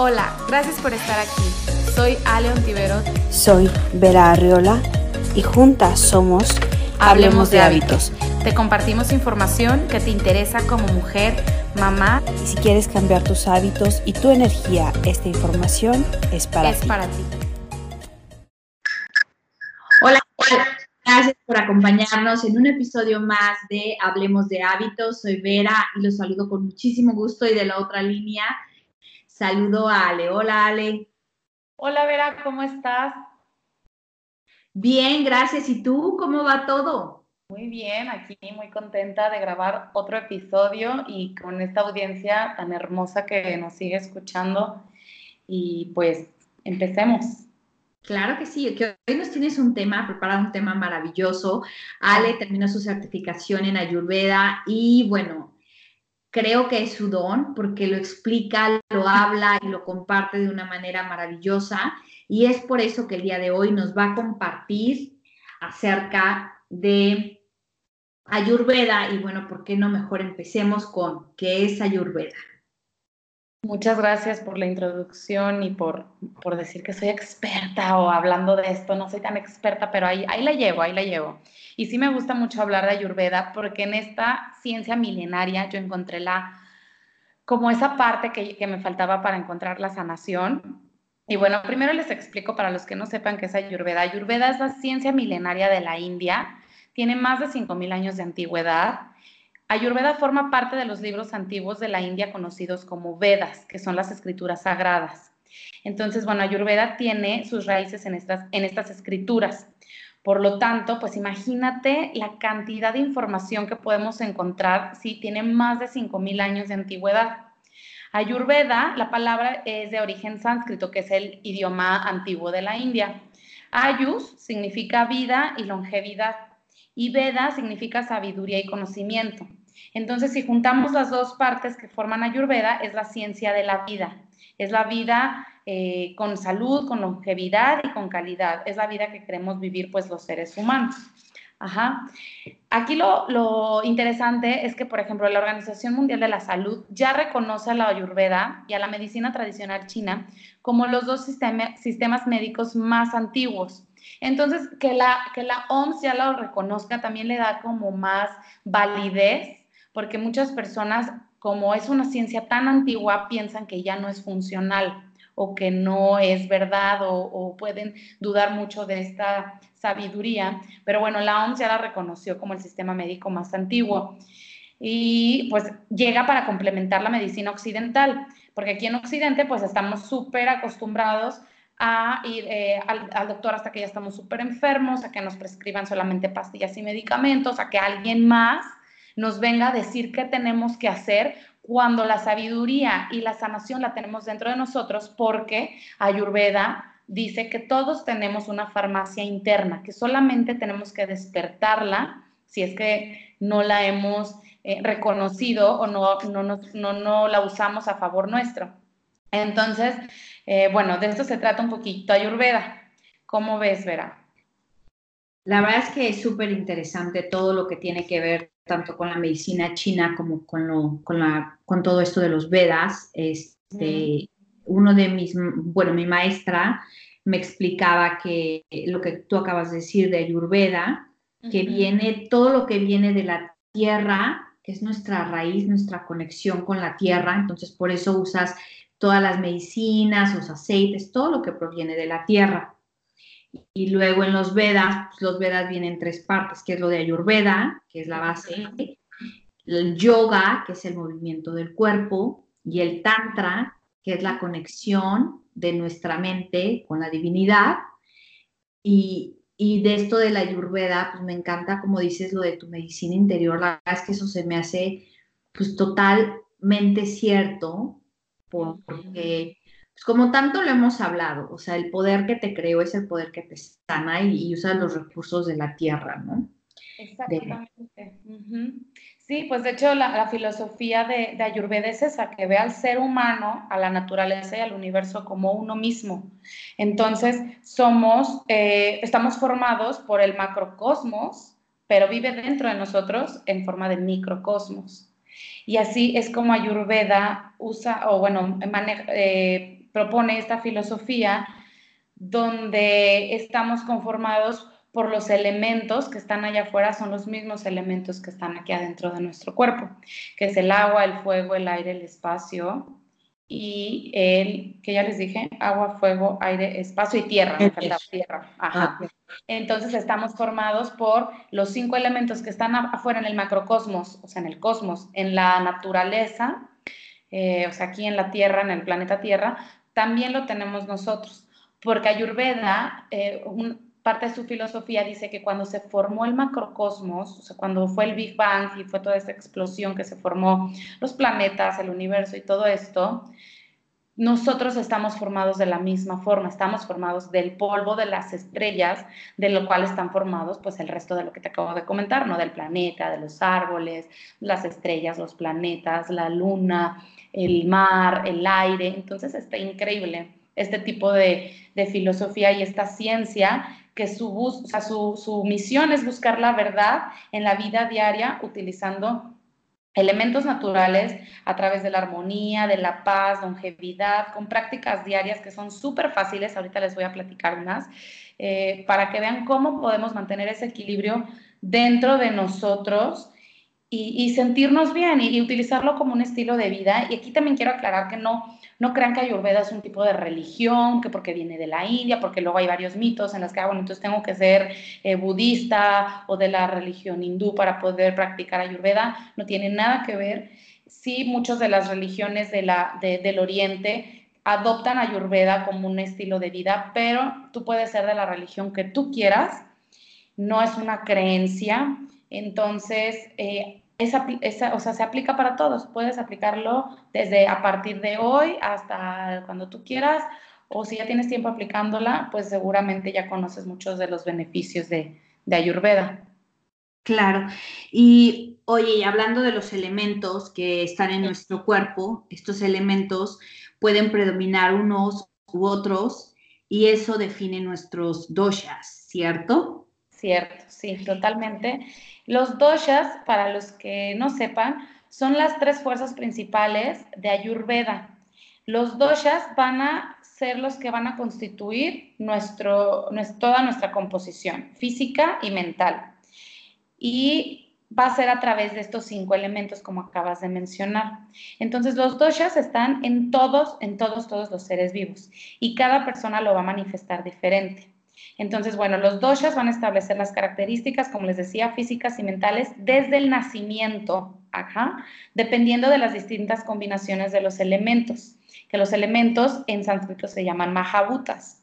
Hola, gracias por estar aquí. Soy Ale Ontiveros. Soy Vera Arriola y juntas somos Hablemos de hábitos. Te compartimos información que te interesa como mujer, mamá. Y si quieres cambiar tus hábitos y tu energía, esta información es para es ti. para ti. Hola, hola, gracias por acompañarnos en un episodio más de Hablemos de Hábitos. Soy Vera y los saludo con muchísimo gusto y de la otra línea saludo a Ale. Hola, Ale. Hola, Vera, ¿cómo estás? Bien, gracias. ¿Y tú? ¿Cómo va todo? Muy bien, aquí muy contenta de grabar otro episodio y con esta audiencia tan hermosa que nos sigue escuchando. Y pues empecemos. Claro que sí, que hoy nos tienes un tema, preparado un tema maravilloso. Ale terminó su certificación en Ayurveda y bueno, creo que es su don porque lo explica, lo habla y lo comparte de una manera maravillosa. Y es por eso que el día de hoy nos va a compartir acerca de Ayurveda. Y bueno, ¿por qué no mejor empecemos con qué es Ayurveda? Muchas gracias por la introducción y por, por decir que soy experta o hablando de esto. No soy tan experta, pero ahí, ahí la llevo, ahí la llevo. Y sí me gusta mucho hablar de Ayurveda porque en esta ciencia milenaria yo encontré la, como esa parte que, que me faltaba para encontrar la sanación. Y bueno, primero les explico para los que no sepan qué es Ayurveda. Ayurveda es la ciencia milenaria de la India, tiene más de 5.000 años de antigüedad. Ayurveda forma parte de los libros antiguos de la India conocidos como Vedas, que son las escrituras sagradas. Entonces, bueno, Ayurveda tiene sus raíces en estas, en estas escrituras. Por lo tanto, pues imagínate la cantidad de información que podemos encontrar si tiene más de 5.000 años de antigüedad. Ayurveda, la palabra es de origen sánscrito, que es el idioma antiguo de la India. Ayus significa vida y longevidad y Veda significa sabiduría y conocimiento. Entonces, si juntamos las dos partes que forman Ayurveda, es la ciencia de la vida. Es la vida eh, con salud, con longevidad y con calidad. Es la vida que queremos vivir pues los seres humanos. Ajá. Aquí lo, interesante es que, por ejemplo, la Organización Mundial de la Salud ya reconoce a la Ayurveda y a la medicina tradicional china como los dos sistema, sistemas médicos más antiguos. Entonces, que la, que la OMS ya lo reconozca también le da como más validez, porque muchas personas, como es una ciencia tan antigua, piensan que ya no es funcional o que no es verdad o, pueden dudar mucho de esta sabiduría. Pero bueno, la OMS ya la reconoció como el sistema médico más antiguo y pues llega para complementar la medicina occidental, porque aquí en Occidente pues estamos súper acostumbrados a ir eh, al, al, doctor hasta que ya estamos súper enfermos, a que nos prescriban solamente pastillas y medicamentos, a que alguien más nos venga a decir qué tenemos que hacer cuando la sabiduría y la sanación la tenemos dentro de nosotros, porque Ayurveda dice que todos tenemos una farmacia interna, que solamente tenemos que despertarla si es que no la hemos eh, reconocido o no, no, no, no, la usamos a favor nuestro. Entonces, eh, bueno, de esto se trata un poquito Ayurveda. ¿Cómo ves, Vera? La verdad es que es súper interesante todo lo que tiene que ver tanto con la medicina china como con, lo, con, la, con todo esto de los Vedas. Este, mm. Uno de mis, bueno, mi maestra me explicaba que lo que tú acabas de decir de Ayurveda, que viene, todo lo que viene de la tierra, que es nuestra raíz, nuestra conexión con la tierra, entonces por eso usas todas las medicinas, los aceites, todo lo que proviene de la tierra. Y luego en los Vedas, pues los Vedas vienen en tres partes, que es lo de Ayurveda, que es la base, el yoga, que es el movimiento del cuerpo, y el Tantra, que es la conexión de nuestra mente con la divinidad. Y, y de esto de la Ayurveda, pues me encanta, como dices, lo de tu medicina interior, la verdad es que eso se me hace pues totalmente cierto, porque pues como tanto lo hemos hablado, o sea, el poder que te creó es el poder que te sana y, usa los recursos de la tierra, ¿no? Exactamente. Sí, pues de hecho la, filosofía de, de, Ayurveda es esa, que ve al ser humano, a la naturaleza y al universo como uno mismo. Entonces, somos, eh, estamos formados por el macrocosmos, pero vive dentro de nosotros en forma de microcosmos. Y así es como Ayurveda usa, o bueno, maneja, eh, propone esta filosofía donde estamos conformados por los elementos que están allá afuera, son los mismos elementos que están aquí adentro de nuestro cuerpo, que es el agua, el fuego, el aire, el espacio y el, que ya les dije, agua, fuego, aire, espacio y tierra, tierra. Ajá. Ah, Entonces estamos formados por los cinco elementos que están afuera en el macrocosmos, o sea, en el cosmos, en la naturaleza, eh, o sea, aquí en la Tierra, en el planeta Tierra, también lo tenemos nosotros porque Ayurveda, eh, parte de su filosofía dice que cuando se formó el macrocosmos, o sea, cuando fue el Big Bang y fue toda esta explosión que se formó, los planetas, el universo y todo esto, nosotros estamos formados de la misma forma, estamos formados del polvo de las estrellas, de lo cual están formados pues el resto de lo que te acabo de comentar, ¿no? Del planeta, de los árboles, las estrellas, los planetas, la luna, el mar, el aire, entonces está increíble este tipo de, filosofía y esta ciencia que su, o sea, su, su, misión es buscar la verdad en la vida diaria utilizando elementos naturales a través de la armonía, de la paz, longevidad, con prácticas diarias que son súper fáciles, ahorita les voy a platicar unas, eh, para que vean cómo podemos mantener ese equilibrio dentro de nosotros y, sentirnos bien y, utilizarlo como un estilo de vida. Y aquí también quiero aclarar que no, no crean que Ayurveda es un tipo de religión, que porque viene de la India, porque luego hay varios mitos en los que, ah, bueno, entonces tengo que ser eh, budista o de la religión hindú para poder practicar Ayurveda. No tiene nada que ver. Sí, muchas de las religiones de la, del Oriente adoptan Ayurveda como un estilo de vida, pero tú puedes ser de la religión que tú quieras. No es una creencia, entonces, eh, esa, o sea, se aplica para todos. Puedes aplicarlo desde a partir de hoy hasta cuando tú quieras, o si ya tienes tiempo aplicándola, pues seguramente ya conoces muchos de los beneficios de, de Ayurveda. Claro. Y oye, hablando de los elementos que están en nuestro cuerpo, estos elementos pueden predominar unos u otros y eso define nuestros doshas, ¿cierto? Cierto, sí, totalmente. Los doshas, para los que no sepan, son las tres fuerzas principales de Ayurveda. Los doshas van a ser los que van a constituir toda nuestra composición física y mental. Y va a ser a través de estos cinco elementos, como acabas de mencionar. Entonces, los doshas están en todos, en todos, todos los seres vivos y cada persona lo va a manifestar diferente. Entonces, bueno, los doshas van a establecer las características, como les decía, físicas y mentales desde el nacimiento, ajá, dependiendo de las distintas combinaciones de los elementos, que los elementos en sánscrito se llaman mahabhutas.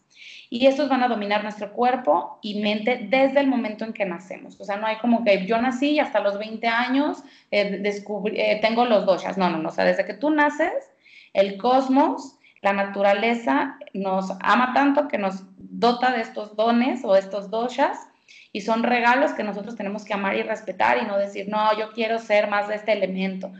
Y estos van a dominar nuestro cuerpo y mente desde el momento en que nacemos. O sea, no hay como que yo nací y hasta los 20 años eh, eh, tengo los doshas. No, no, no. O sea, desde que tú naces, el cosmos la naturaleza nos ama tanto que nos dota de estos dones o estos doshas y son regalos que nosotros tenemos que amar y respetar y no decir, no, yo quiero ser más de este elemento.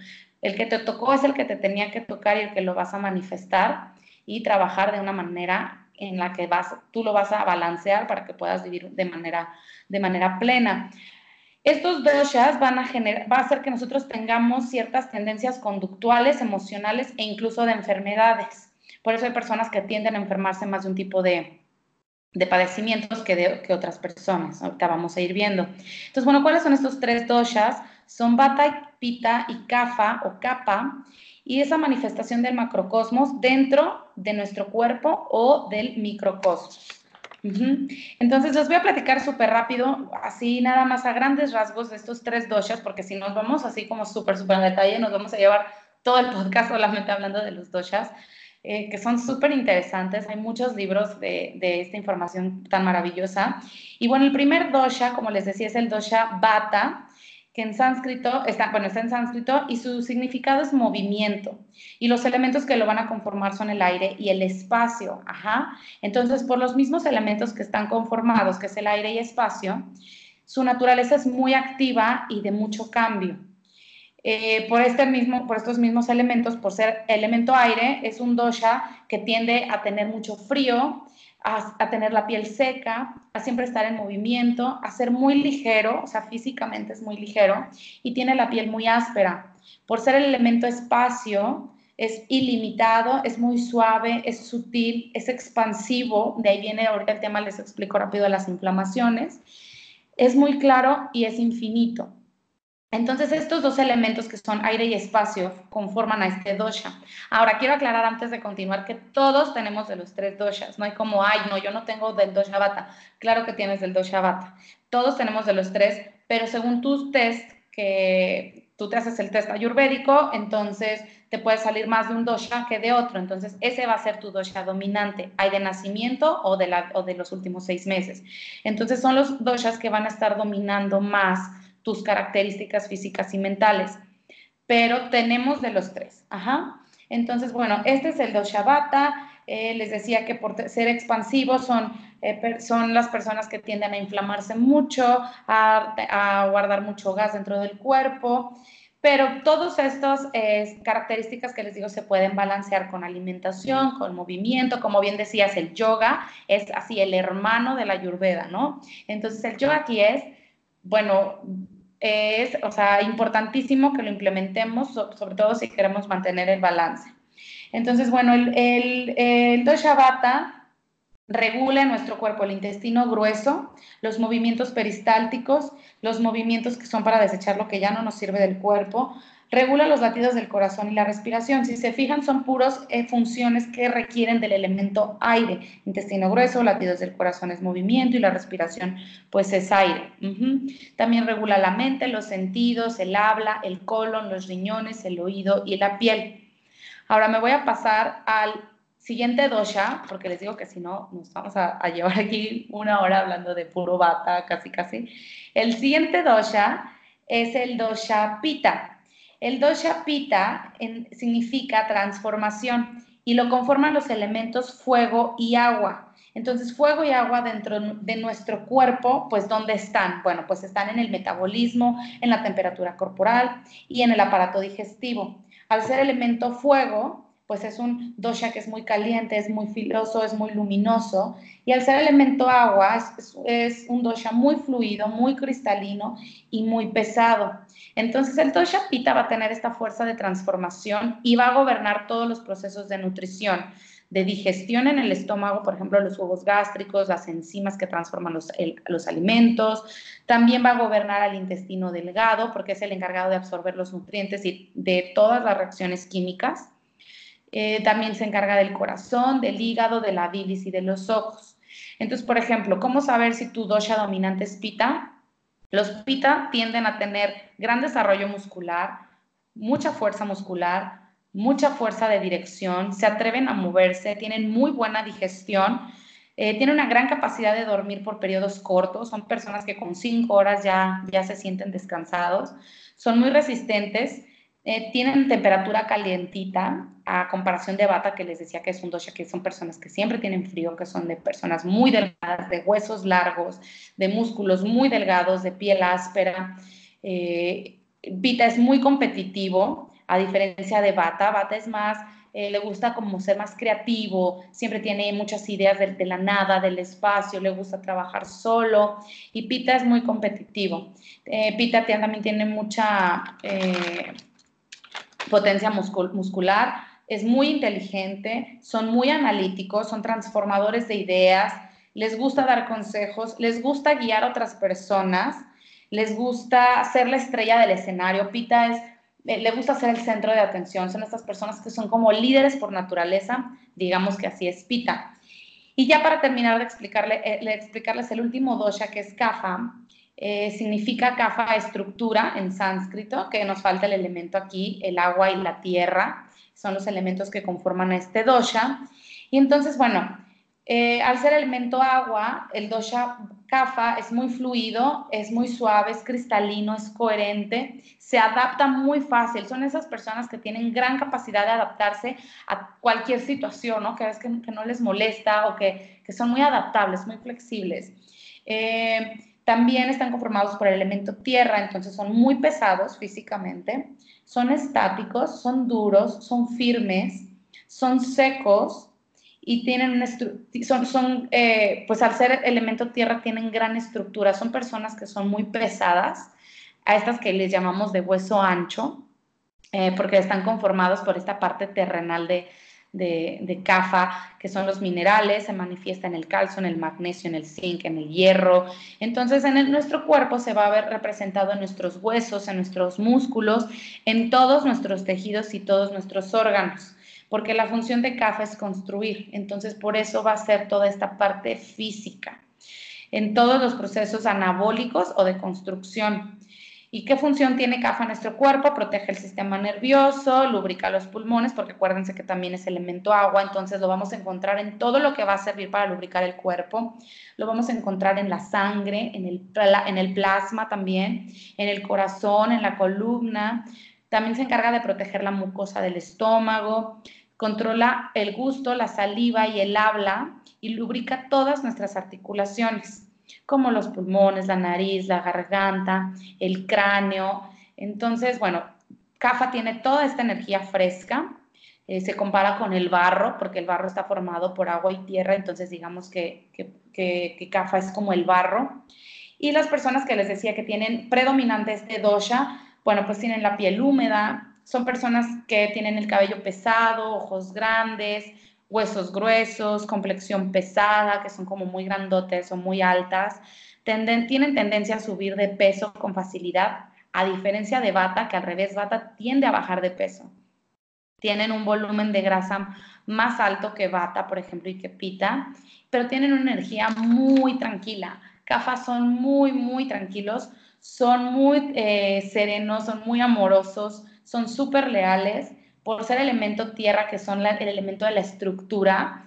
El que te tocó es el que te tenía que tocar y el que lo vas a manifestar y trabajar de una manera en la que vas, tú lo vas a balancear para que puedas vivir de manera, de manera plena. Estos doshas van a generar, va a hacer que nosotros tengamos ciertas tendencias conductuales, emocionales e incluso de enfermedades. Por eso hay personas que tienden a enfermarse más de un tipo de, padecimientos que, de, que otras personas. Ahorita vamos a ir viendo. Entonces, bueno, ¿cuáles son estos tres doshas? Son Bata, Pita y Kapha o Kappa y esa manifestación del macrocosmos dentro de nuestro cuerpo o del microcosmos. Entonces les voy a platicar súper rápido, así nada más a grandes rasgos de estos tres doshas, porque si nos vamos así como súper, súper en detalle, nos vamos a llevar todo el podcast solamente hablando de los doshas. Eh, que son súper interesantes. Hay muchos libros de, de, esta información tan maravillosa. Y bueno, el primer dosha, como les decía, es el dosha bata, que en sánscrito está, bueno, está en sánscrito y su significado es movimiento. Y los elementos que lo van a conformar son el aire y el espacio. Ajá. Entonces, por los mismos elementos que están conformados, que es el aire y espacio, su naturaleza es muy activa y de mucho cambio. Eh, por, este mismo, por estos mismos elementos, por ser elemento aire, es un dosha que tiende a tener mucho frío, a, a, tener la piel seca, a siempre estar en movimiento, a ser muy ligero, o sea, físicamente es muy ligero, y tiene la piel muy áspera. Por ser el elemento espacio, es ilimitado, es muy suave, es sutil, es expansivo, de ahí viene ahorita el tema, les explico rápido las inflamaciones, es muy claro y es infinito. Entonces, estos dos elementos que son aire y espacio conforman a este dosha. Ahora, quiero aclarar antes de continuar que todos tenemos de los tres doshas. No hay como, ay, no, yo no tengo del dosha bata. Claro que tienes del dosha bata. Todos tenemos de los tres, pero según tus test, que tú te haces el test ayurvédico, entonces te puede salir más de un dosha que de otro. Entonces, ese va a ser tu dosha dominante. Hay de nacimiento o de, la, o de los últimos seis meses. Entonces, son los doshas que van a estar dominando más tus características físicas y mentales. Pero tenemos de los tres. Ajá. Entonces, bueno, este es el dosha bata. Eh, les decía que por ser expansivos son, eh, son las personas que tienden a inflamarse mucho, a, guardar mucho gas dentro del cuerpo. Pero todas estas eh, características que les digo se pueden balancear con alimentación, con movimiento, como bien decías, el yoga es así el hermano de la ayurveda, ¿no? Entonces el yoga aquí es, bueno, es, o sea, importantísimo que lo implementemos, sobre todo si queremos mantener el balance. Entonces, bueno, el, el, el regula nuestro cuerpo el intestino grueso, los movimientos peristálticos, los movimientos que son para desechar lo que ya no nos sirve del cuerpo, regula los latidos del corazón y la respiración. Si se fijan, son puros eh, funciones que requieren del elemento aire. Intestino grueso, latidos del corazón es movimiento y la respiración pues es aire. También regula la mente, los sentidos, el habla, el colon, los riñones, el oído y la piel. Ahora me voy a pasar al siguiente dosha, porque les digo que si no nos vamos a, a llevar aquí una hora hablando de puro bata, casi casi. El siguiente dosha es el dosha pita. El dosha pita significa transformación y lo conforman los elementos fuego y agua. Entonces, fuego y agua dentro de nuestro cuerpo, pues ¿dónde están? Bueno, pues están en el metabolismo, en la temperatura corporal y en el aparato digestivo. Al ser elemento fuego, pues es un dosha que es muy caliente, es muy filoso, es muy luminoso. Y al ser elemento agua, es, un dosha muy fluido, muy cristalino y muy pesado. Entonces el dosha pita va a tener esta fuerza de transformación y va a gobernar todos los procesos de nutrición, de digestión en el estómago, por ejemplo, los jugos gástricos, las enzimas que transforman los alimentos. También va a gobernar al intestino delgado, porque es el encargado de absorber los nutrientes y de todas las reacciones químicas eh, también se encarga del corazón, del hígado, de la bilis y de los ojos. Entonces, por ejemplo, ¿cómo saber si tu dosha dominante es pita? Los pita tienden a tener gran desarrollo muscular, mucha fuerza muscular, mucha fuerza de dirección, se atreven a moverse, tienen muy buena digestión, eh, tienen una gran capacidad de dormir por periodos cortos, son personas que con cinco horas ya, ya se sienten descansados, son muy resistentes eh, tienen temperatura calientita a comparación de bata, que les decía que es un dosha, que son personas que siempre tienen frío, que son de personas muy delgadas, de huesos largos, de músculos muy delgados, de piel áspera. Eh, Vita es muy competitivo, a diferencia de Bata. Bata es más, eh, le gusta como ser más creativo, siempre tiene muchas ideas de, de, la nada, del espacio, le gusta trabajar solo. Y Pita es muy competitivo. Pita también tiene mucha potencia muscular, es muy inteligente, son muy analíticos, son transformadores de ideas, les gusta dar consejos, les gusta guiar a otras personas, les gusta ser la estrella del escenario. Pita es, eh, le gusta ser el centro de atención, son estas personas que son como líderes por naturaleza, digamos que así es Pita. Y ya para terminar de explicarle, eh, explicarles el último dosha, que es Kapha, eh, significa kafa estructura en sánscrito, que nos falta el elemento aquí, el agua y la tierra, son los elementos que conforman este dosha. Y entonces, bueno, eh, al ser elemento agua, el dosha kafa es muy fluido, es muy suave, es cristalino, es coherente, se adapta muy fácil. Son esas personas que tienen gran capacidad de adaptarse a cualquier situación, ¿no? Que, que, que no les molesta o que, que, son muy adaptables, muy flexibles. Eh, también están conformados por el elemento tierra, entonces son muy pesados físicamente, son estáticos, son duros, son firmes, son secos y tienen una son, son eh, pues al ser elemento tierra tienen gran estructura, son personas que son muy pesadas, a estas que les llamamos de hueso ancho, eh, porque están conformados por esta parte terrenal de, de, CAFA, que son los minerales, se manifiesta en el calcio, en el magnesio, en el zinc, en el hierro. Entonces, en nuestro cuerpo se va a ver representado en nuestros huesos, en nuestros músculos, en todos nuestros tejidos y todos nuestros órganos, porque la función de CAFA es construir. Entonces, por eso va a ser toda esta parte física en todos los procesos anabólicos o de construcción. ¿Y qué función tiene CAFA en nuestro cuerpo? Protege el sistema nervioso, lubrica los pulmones, porque acuérdense que también es elemento agua, entonces lo vamos a encontrar en todo lo que va a servir para lubricar el cuerpo. Lo vamos a encontrar en la sangre, en el, en el plasma también, en el corazón, en la columna. También se encarga de proteger la mucosa del estómago, controla el gusto, la saliva y el habla y lubrica todas nuestras articulaciones como los pulmones, la nariz, la garganta, el cráneo. Entonces, bueno, CAFA tiene toda esta energía fresca. Eh, se compara con el barro, porque el barro está formado por agua y tierra, entonces digamos que, que, que, CAFA es como el barro. Y las personas que les decía que tienen predominante este dosha, bueno, pues tienen la piel húmeda, son personas que tienen el cabello pesado, ojos grandes, huesos gruesos, complexión pesada, que son como muy grandotes o muy altas, tienen tendencia a subir de peso con facilidad, a diferencia de bata, que al revés, bata tiende a bajar de peso. Tienen un volumen de grasa más alto que bata, por ejemplo, y que pita, pero tienen una energía muy tranquila. Cafas son muy, muy tranquilos, son muy eh, serenos, son muy amorosos, son súper leales por ser elemento tierra, que son el elemento de la estructura,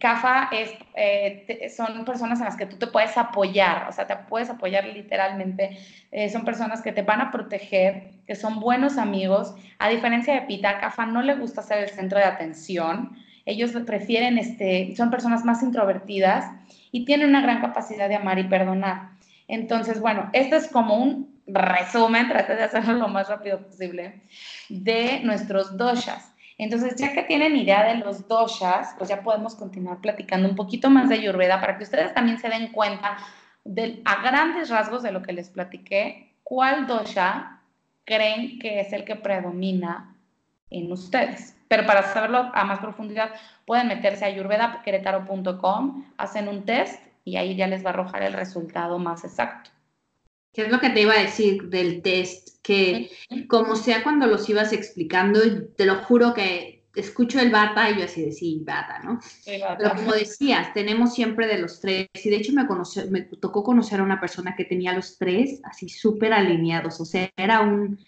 CAFA es, eh, son personas en las que tú te puedes apoyar, o sea, te puedes apoyar literalmente. Eh, son personas que te van a proteger, que son buenos amigos. A diferencia de Pita, CAFA no le gusta ser el centro de atención. Ellos prefieren, este, son personas más introvertidas y tienen una gran capacidad de amar y perdonar. Entonces, bueno, esto es como un resumen, traté de hacerlo lo más rápido posible, de nuestros doshas. Entonces, ya que tienen idea de los doshas, pues ya podemos continuar platicando un poquito más de Ayurveda para que ustedes también se den cuenta de, a grandes rasgos de lo que les platiqué, cuál dosha creen que es el que predomina en ustedes. Pero para saberlo a más profundidad, pueden meterse a ayurvedaqueretaro.com, hacen un test y ahí ya les va a arrojar el resultado más exacto. ¿Qué es lo que te iba a decir del test? Que como sea cuando los ibas explicando, te lo juro que escucho el bata y yo así de sí, bata, ¿no? Pero como decías, tenemos siempre de los tres, y de hecho me, me tocó conocer a una persona que tenía los tres así súper alineados, o sea, era un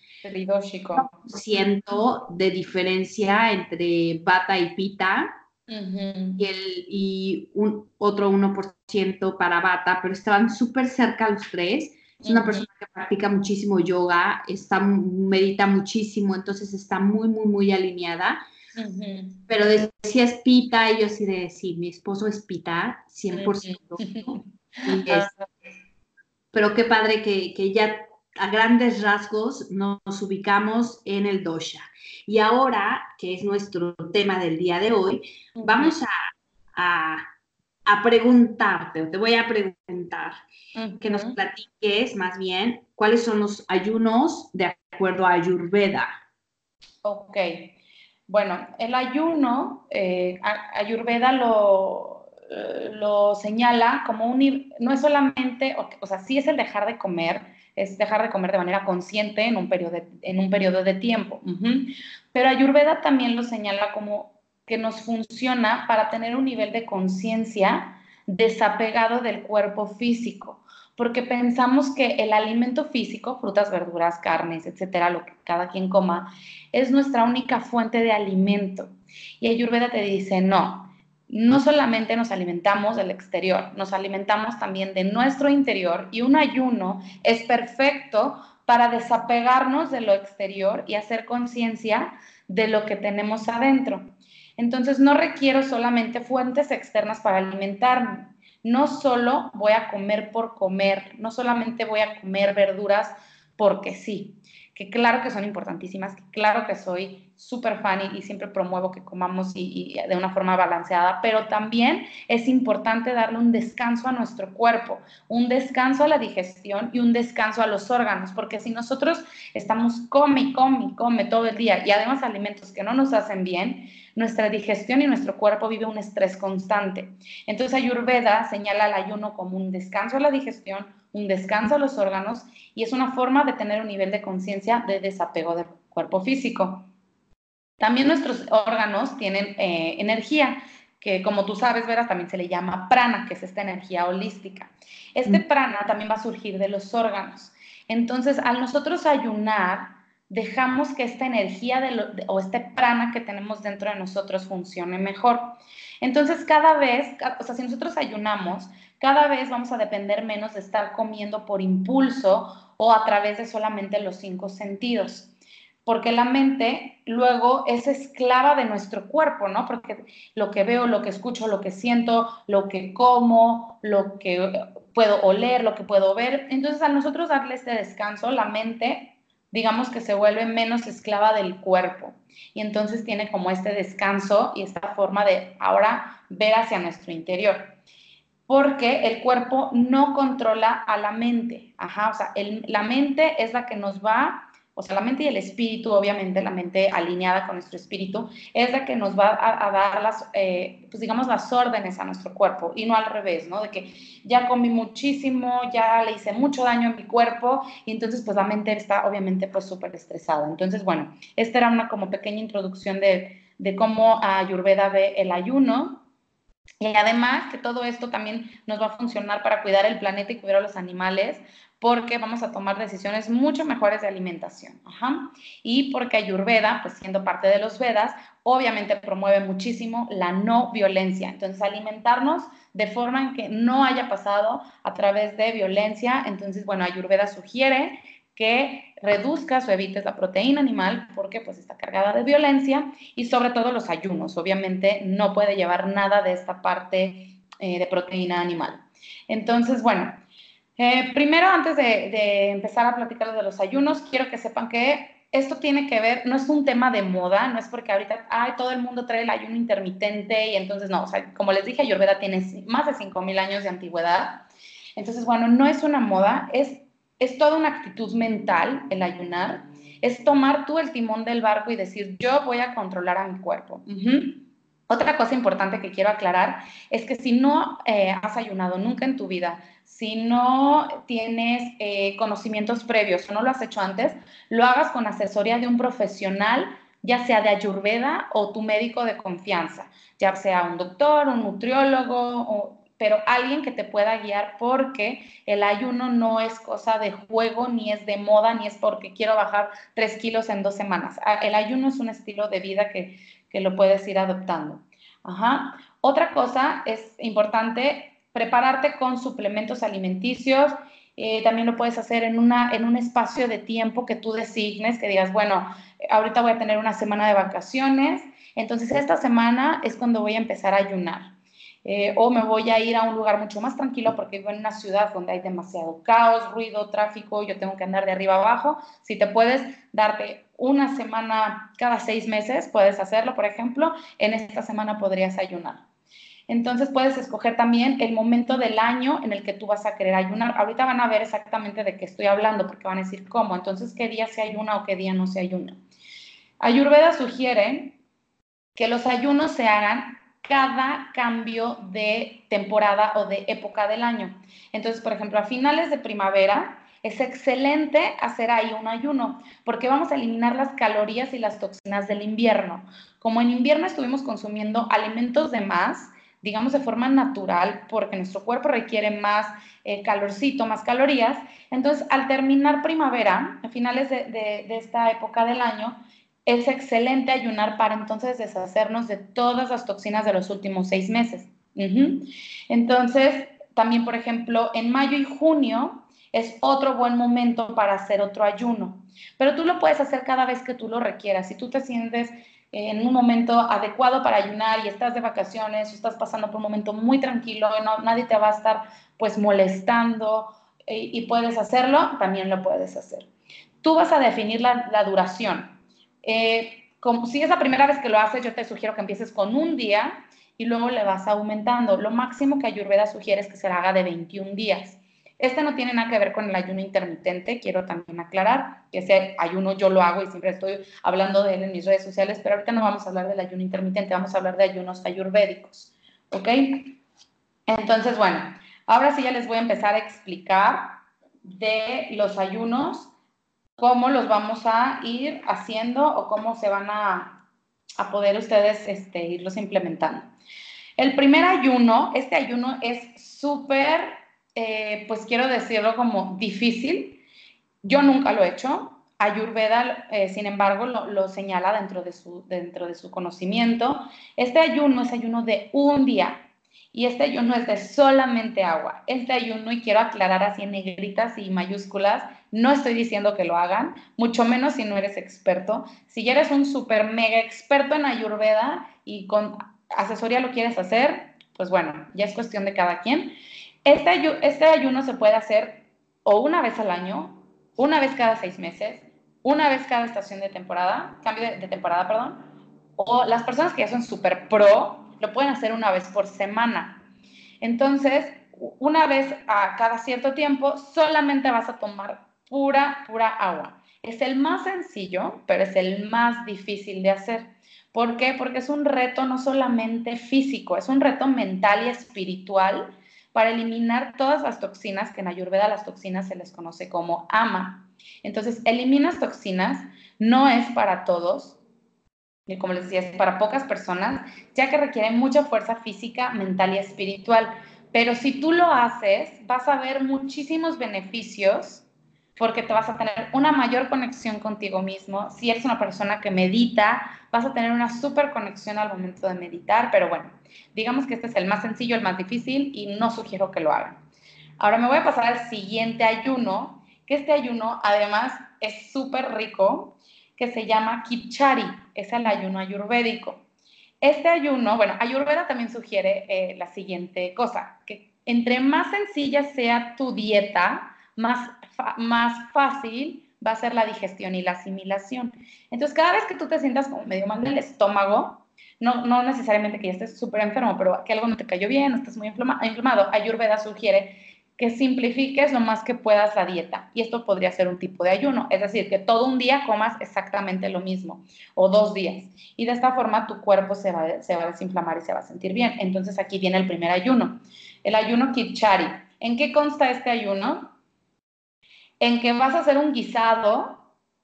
ciento de diferencia entre bata y pita, y, el, y un, otro 1% para bata, pero estaban súper cerca los tres es una persona que practica muchísimo yoga, está, medita muchísimo, entonces está muy, muy, muy alineada. Pero decía es pita, y yo sí de sí, mi esposo es pita, 100%. pero qué padre que, que, ya a grandes rasgos nos ubicamos en el dosha. Y ahora, que es nuestro tema del día de hoy, vamos a, a, a preguntarte, o te voy a preguntar, que nos platiques más bien cuáles son los ayunos de acuerdo a Ayurveda. Ok, bueno, el ayuno, eh, Ayurveda lo, eh, lo señala como un, no es solamente, o, sea, sí es el dejar de comer, es dejar de comer de manera consciente en un periodo de, en un periodo de tiempo, pero Ayurveda también lo señala como que nos funciona para tener un nivel de conciencia desapegado del cuerpo físico porque pensamos que el alimento físico, frutas, verduras, carnes, etcétera, lo que cada quien coma, es nuestra única fuente de alimento. Y Ayurveda te dice, no, no solamente nos alimentamos del exterior, nos alimentamos también de nuestro interior y un ayuno es perfecto para desapegarnos de lo exterior y hacer conciencia de lo que tenemos adentro. Entonces, no requiero solamente fuentes externas para alimentarme. No solo voy a comer por comer, no solamente voy a comer verduras porque sí, que claro que son importantísimas, que claro que soy súper fan y, siempre promuevo que comamos y, de una forma balanceada, pero también es importante darle un descanso a nuestro cuerpo, un descanso a la digestión y un descanso a los órganos, porque si nosotros estamos come come come todo el día y además alimentos que no nos hacen bien, nuestra digestión y nuestro cuerpo vive un estrés constante. Entonces Ayurveda señala el ayuno como un descanso a la digestión, un descanso a los órganos y es una forma de tener un nivel de conciencia de desapego del cuerpo físico. También nuestros órganos tienen eh, energía, que como tú sabes, Vera, también se le llama prana, que es esta energía holística. Este mm. prana también va a surgir de los órganos. Entonces, al nosotros ayunar, dejamos que esta energía de o este prana que tenemos dentro de nosotros funcione mejor. Entonces, cada vez, o sea, si nosotros ayunamos, cada vez vamos a depender menos de estar comiendo por impulso o a través de solamente los cinco sentidos porque la mente luego es esclava de nuestro cuerpo, ¿no? Porque lo que veo, lo que escucho, lo que siento, lo que como, lo que puedo oler, lo que puedo ver. Entonces, a nosotros darle este descanso, la mente, digamos que se vuelve menos esclava del cuerpo. Y entonces tiene como este descanso y esta forma de ahora ver hacia nuestro interior. Porque el cuerpo no controla a la mente. Ajá, o sea, la mente es la que nos va o sea, la mente y el espíritu, obviamente la mente alineada con nuestro espíritu, es la que nos va a, dar las, eh, pues digamos, las órdenes a nuestro cuerpo y no al revés, ¿no? De que ya comí muchísimo, ya le hice mucho daño a mi cuerpo y entonces pues la mente está obviamente pues súper estresada. Entonces, bueno, esta era una como pequeña introducción de, de cómo Ayurveda ve el ayuno. Y además que todo esto también nos va a funcionar para cuidar el planeta y cuidar a los animales, porque vamos a tomar decisiones mucho mejores de alimentación. Y porque Ayurveda, pues siendo parte de los Vedas, obviamente promueve muchísimo la no violencia. Entonces, alimentarnos de forma en que no haya pasado a través de violencia. Entonces, bueno, Ayurveda sugiere que reduzcas o evites la proteína animal porque pues está cargada de violencia y sobre todo los ayunos. Obviamente no puede llevar nada de esta parte eh, de proteína animal. Entonces, bueno, eh, primero, antes de, empezar a platicar de los ayunos, quiero que sepan que esto tiene que ver, no es un tema de moda, no es porque ahorita, ay, todo el mundo trae el ayuno intermitente y entonces no, como les dije, Ayurveda tiene más de 5.000 años de antigüedad. Entonces, bueno, no es una moda, es, es toda una actitud mental el ayunar, es tomar tú el timón del barco y decir, yo voy a controlar a mi cuerpo. Otra cosa importante que quiero aclarar es que si no eh, has ayunado nunca en tu vida, si no tienes eh, conocimientos previos o no lo has hecho antes, lo hagas con asesoría de un profesional, ya sea de Ayurveda o tu médico de confianza, ya sea un doctor, un nutriólogo, pero alguien que te pueda guiar porque el ayuno no es cosa de juego, ni es de moda, ni es porque quiero bajar tres kilos en dos semanas. Ah, el ayuno es un estilo de vida que, que lo puedes ir adoptando. Ajá. Otra cosa es importante prepararte con suplementos alimenticios. Eh, también lo puedes hacer en, una, en un espacio de tiempo que tú designes, que digas, bueno, ahorita voy a tener una semana de vacaciones, entonces esta semana es cuando voy a empezar a ayunar. Eh, o me voy a ir a un lugar mucho más tranquilo porque vivo en una ciudad donde hay demasiado caos, ruido, tráfico, yo tengo que andar de arriba abajo. Si te puedes darte una semana cada seis meses, puedes hacerlo, por ejemplo, en esta semana podrías ayunar. Entonces puedes escoger también el momento del año en el que tú vas a querer ayunar. Ahorita van a ver exactamente de qué estoy hablando porque van a decir cómo. Entonces, ¿qué día se ayuna o qué día no se ayuna? Ayurveda sugiere que los ayunos se hagan cada cambio de temporada o de época del año. Entonces, por ejemplo, a finales de primavera es excelente hacer ahí un ayuno porque vamos a eliminar las calorías y las toxinas del invierno. Como en invierno estuvimos consumiendo alimentos de más, digamos, de forma natural, porque nuestro cuerpo requiere más eh, calorcito, más calorías. Entonces, al terminar primavera, a finales de, esta época del año, es excelente ayunar para entonces deshacernos de todas las toxinas de los últimos seis meses. Entonces, también, por ejemplo, en mayo y junio es otro buen momento para hacer otro ayuno, pero tú lo puedes hacer cada vez que tú lo requieras. Si tú te sientes en un momento adecuado para ayunar y estás de vacaciones o estás pasando por un momento muy tranquilo y no, nadie te va a estar pues molestando eh, y, puedes hacerlo, también lo puedes hacer. Tú vas a definir la, duración. Eh, como, si es la primera vez que lo haces, yo te sugiero que empieces con un día y luego le vas aumentando. Lo máximo que Ayurveda sugiere es que se haga de 21 días. Este no tiene nada que ver con el ayuno intermitente, quiero también aclarar que ese ayuno yo lo hago y siempre estoy hablando de él en mis redes sociales, pero ahorita no vamos a hablar del ayuno intermitente, vamos a hablar de ayunos ayurvédicos, ¿ok? Entonces, bueno, ahora sí ya les voy a empezar a explicar de los ayunos, cómo los vamos a ir haciendo o cómo se van a, a poder ustedes este, irlos implementando. El primer ayuno, este ayuno es súper eh, pues quiero decirlo como difícil. Yo nunca lo he hecho. Ayurveda, eh, sin embargo, lo, señala dentro de, su, dentro de su conocimiento. Este ayuno es ayuno de un día y este ayuno es de solamente agua. Este ayuno, y quiero aclarar así en negritas y mayúsculas, no estoy diciendo que lo hagan, mucho menos si no eres experto. Si ya eres un super mega experto en Ayurveda y con asesoría lo quieres hacer, pues bueno, ya es cuestión de cada quien. Este, este, ayuno se puede hacer o una vez al año, una vez cada seis meses, una vez cada estación de temporada, cambio de, temporada, perdón, o las personas que ya son súper pro lo pueden hacer una vez por semana. Entonces, una vez a cada cierto tiempo, solamente vas a tomar pura, pura agua. Es el más sencillo, pero es el más difícil de hacer. ¿Por qué? Porque es un reto no solamente físico, es un reto mental y espiritual para eliminar todas las toxinas, que en Ayurveda las toxinas se les conoce como ama. Entonces, eliminas toxinas, no es para todos, y como les decía, es para pocas personas, ya que requiere mucha fuerza física, mental y espiritual. Pero si tú lo haces, vas a ver muchísimos beneficios porque te vas a tener una mayor conexión contigo mismo. Si eres una persona que medita, vas a tener una súper conexión al momento de meditar, pero bueno, digamos que este es el más sencillo, el más difícil y no sugiero que lo hagan. Ahora me voy a pasar al siguiente ayuno, que este ayuno además es súper rico, que se llama Kichari, es el ayuno ayurvédico. Este ayuno, bueno, Ayurveda también sugiere eh, la siguiente cosa, que entre más sencilla sea tu dieta, más, más fácil va a ser la digestión y la asimilación. Entonces, cada vez que tú te sientas como medio mal del estómago, no, no necesariamente que ya estés súper enfermo, pero que algo no te cayó bien, estás muy inflamado, Ayurveda sugiere que simplifiques lo más que puedas la dieta. Y esto podría ser un tipo de ayuno, es decir, que todo un día comas exactamente lo mismo o dos días. Y de esta forma tu cuerpo se va, se va a desinflamar y se va a sentir bien. Entonces aquí viene el primer ayuno, el ayuno Kitchari. ¿En qué consta este ayuno? En que vas a hacer un guisado,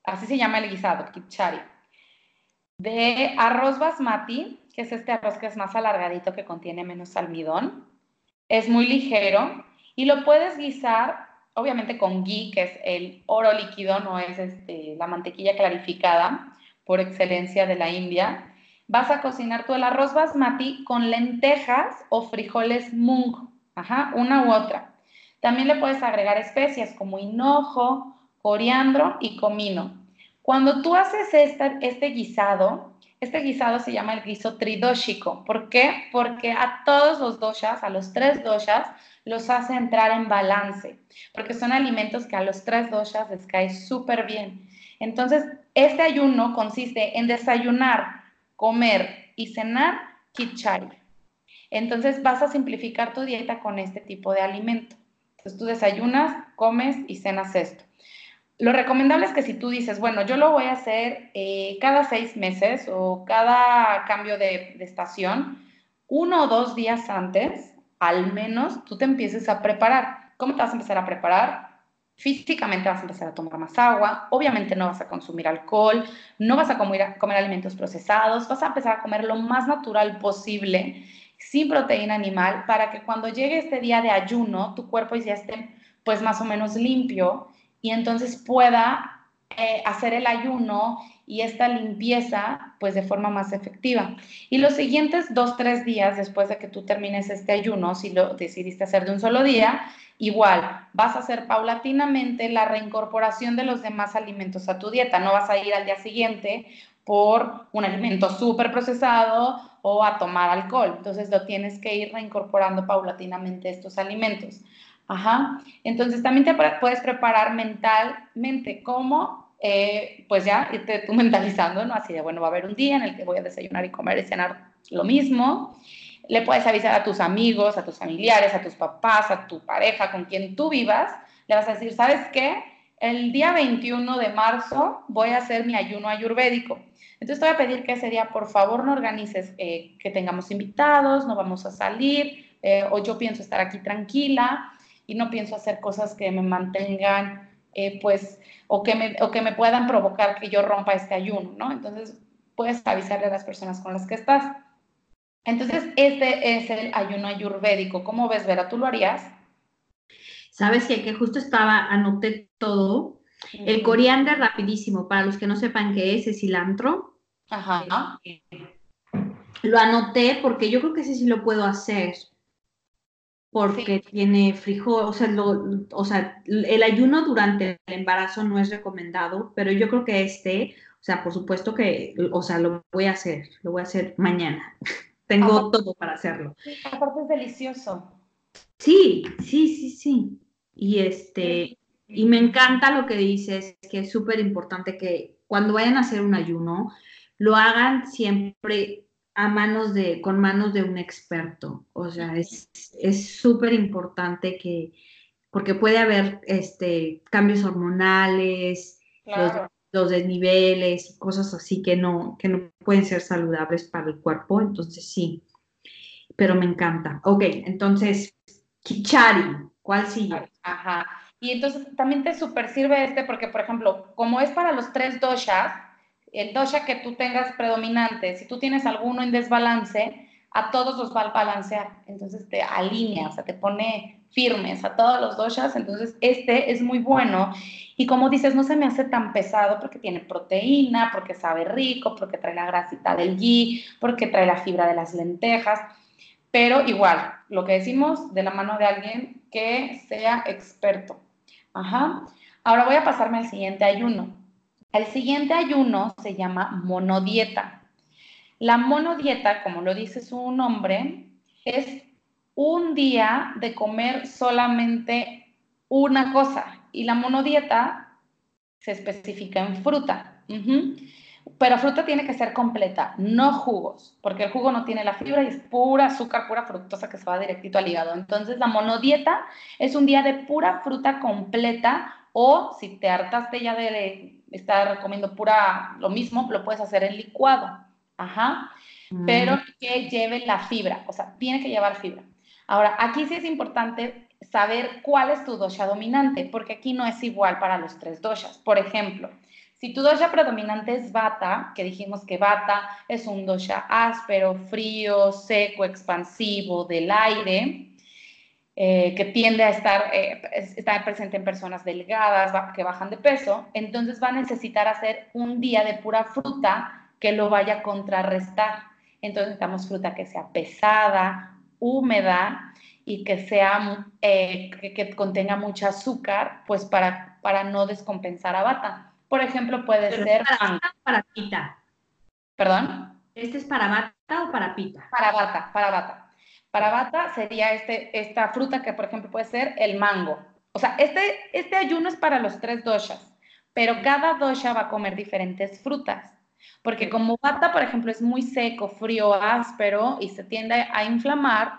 así se llama el guisado, kichari, de arroz basmati, que es este arroz que es más alargadito, que contiene menos almidón. Es muy ligero y lo puedes guisar, obviamente con ghee, que es el oro líquido, no es este, la mantequilla clarificada por excelencia de la India. Vas a cocinar tú el arroz basmati con lentejas o frijoles mung, ajá, una u otra. También le puedes agregar especias como hinojo, coriandro y comino. Cuando tú haces este guisado, este guisado se llama el guiso tridóxico. ¿Por qué? Porque a todos los doshas, a los tres doshas, los hace entrar en balance, porque son alimentos que a los tres doshas les cae súper bien. Entonces, este ayuno consiste en desayunar, comer y cenar kichari. Entonces, vas a simplificar tu dieta con este tipo de alimento. Entonces tú desayunas, comes y cenas esto. Lo recomendable es que si tú dices, bueno, yo lo voy a hacer eh, cada seis meses o cada cambio de, estación, uno o dos días antes, al menos tú te empieces a preparar. ¿Cómo te vas a empezar a preparar? Físicamente vas a empezar a tomar más agua, obviamente no vas a consumir alcohol, no vas a comer, comer alimentos procesados, vas a empezar a comer lo más natural posible sin proteína animal para que cuando llegue este día de ayuno tu cuerpo ya esté pues más o menos limpio y entonces pueda eh, hacer el ayuno y esta limpieza pues de forma más efectiva. Y los siguientes dos, tres días después de que tú termines este ayuno, si lo decidiste hacer de un solo día, igual vas a hacer paulatinamente la reincorporación de los demás alimentos a tu dieta. No vas a ir al día siguiente por un alimento súper procesado o a tomar alcohol. Entonces lo tienes que ir reincorporando paulatinamente estos alimentos. Ajá. Entonces también te puedes preparar mentalmente cómo eh, pues ya irte tú mentalizando, ¿no? Así de, bueno, va a haber un día en el que voy a desayunar y comer y cenar lo mismo. Le puedes avisar a tus amigos, a tus familiares, a tus papás, a tu pareja, con quien tú vivas. Le vas a decir, ¿sabes qué? El día 21 de marzo voy a hacer mi ayuno ayurvédico. Entonces te voy a pedir que ese día, por favor, no organices eh, que tengamos invitados, no vamos a salir, eh, o yo pienso estar aquí tranquila y no pienso hacer cosas que me mantengan, eh, pues, o que, me, o que me puedan provocar que yo rompa este ayuno, ¿no? Entonces, puedes avisarle a las personas con las que estás. Entonces, este es el ayuno ayurvédico. ¿Cómo ves, Vera? ¿Tú lo harías? Sabes que, que justo estaba, anoté todo. El coriander, rapidísimo, para los que no sepan qué es, es cilantro. Ajá. Lo anoté porque yo creo que ese sí lo puedo hacer porque tiene frijol, o sea, o sea, el ayuno durante el embarazo no es recomendado, pero yo creo que este, o sea, por supuesto que, o sea, lo voy a hacer, lo voy a hacer mañana. Tengo todo para hacerlo. aparte es delicioso. Sí, sí, sí, sí. Y este, y me encanta lo que dices, que es súper importante que cuando vayan a hacer un ayuno, lo hagan siempre a manos de, con manos de un experto. O sea, es súper importante que, porque puede haber este, cambios hormonales, los, desniveles y cosas así que no, que no pueden ser saludables para el cuerpo. Entonces, sí, pero me encanta. Ok, entonces, Kichari, ¿cuál sigue? Ajá. Y entonces también te super sirve este porque, por ejemplo, como es para los tres doshas, el dosha que tú tengas predominante, si tú tienes alguno en desbalance, a todos los va a balancear. Entonces te alinea, o sea, te pone firmes a todos los doshas. Entonces este es muy bueno. Y como dices, no se me hace tan pesado porque tiene proteína, porque sabe rico, porque trae la grasita del ghee, porque trae la fibra de las lentejas. Pero igual, lo que decimos de la mano de alguien que sea experto. Ajá. Ahora voy a pasarme al siguiente ayuno. El siguiente ayuno se llama monodieta. La monodieta, como lo dice su nombre, es un día de comer solamente una cosa. Y la monodieta se especifica en fruta. Pero fruta tiene que ser completa, no jugos, porque el jugo no tiene la fibra y es pura azúcar, pura fructosa que se va directito al hígado. Entonces, la monodieta es un día de pura fruta completa o si te hartaste ya de estar comiendo pura lo mismo, lo puedes hacer en licuado. Ajá. Mm. Pero que lleve la fibra, o sea, tiene que llevar fibra. Ahora, aquí sí es importante saber cuál es tu dosha dominante, porque aquí no es igual para los tres doshas. Por ejemplo, si tu dosha predominante es bata, que dijimos que bata es un dosha áspero, frío, seco, expansivo, del aire, eh, que tiende a estar, eh, estar presente en personas delgadas, que bajan de peso, entonces va a necesitar hacer un día de pura fruta que lo vaya a contrarrestar. Entonces necesitamos fruta que sea pesada, húmeda y que sea eh, que, contenga mucho azúcar, pues para, para no descompensar a bata. Por ejemplo, puede ser para para pita. ¿Perdón? ¿Este es para bata o para pita? Para bata, para bata. Para bata sería este, esta fruta que, por ejemplo, puede ser el mango. O sea, este, este ayuno es para los tres doshas, pero cada dosha va a comer diferentes frutas. Porque como bata, por ejemplo, es muy seco, frío, áspero y se tiende a inflamar,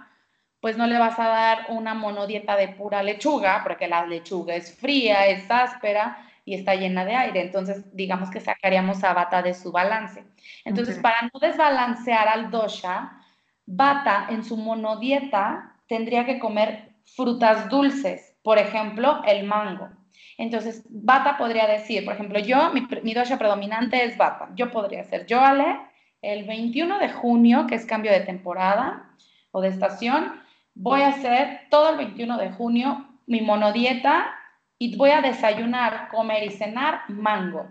pues no le vas a dar una monodieta de pura lechuga, porque la lechuga es fría, es áspera y está llena de aire. Entonces, digamos que sacaríamos a bata de su balance. Entonces, para no desbalancear al dosha, Bata en su monodieta tendría que comer frutas dulces, por ejemplo, el mango. Entonces, Bata podría decir, por ejemplo, yo, mi, mi dosha predominante es Bata. Yo podría ser Yoale el 21 de junio, que es cambio de temporada o de estación. Voy a hacer todo el 21 de junio mi monodieta y voy a desayunar, comer y cenar mango.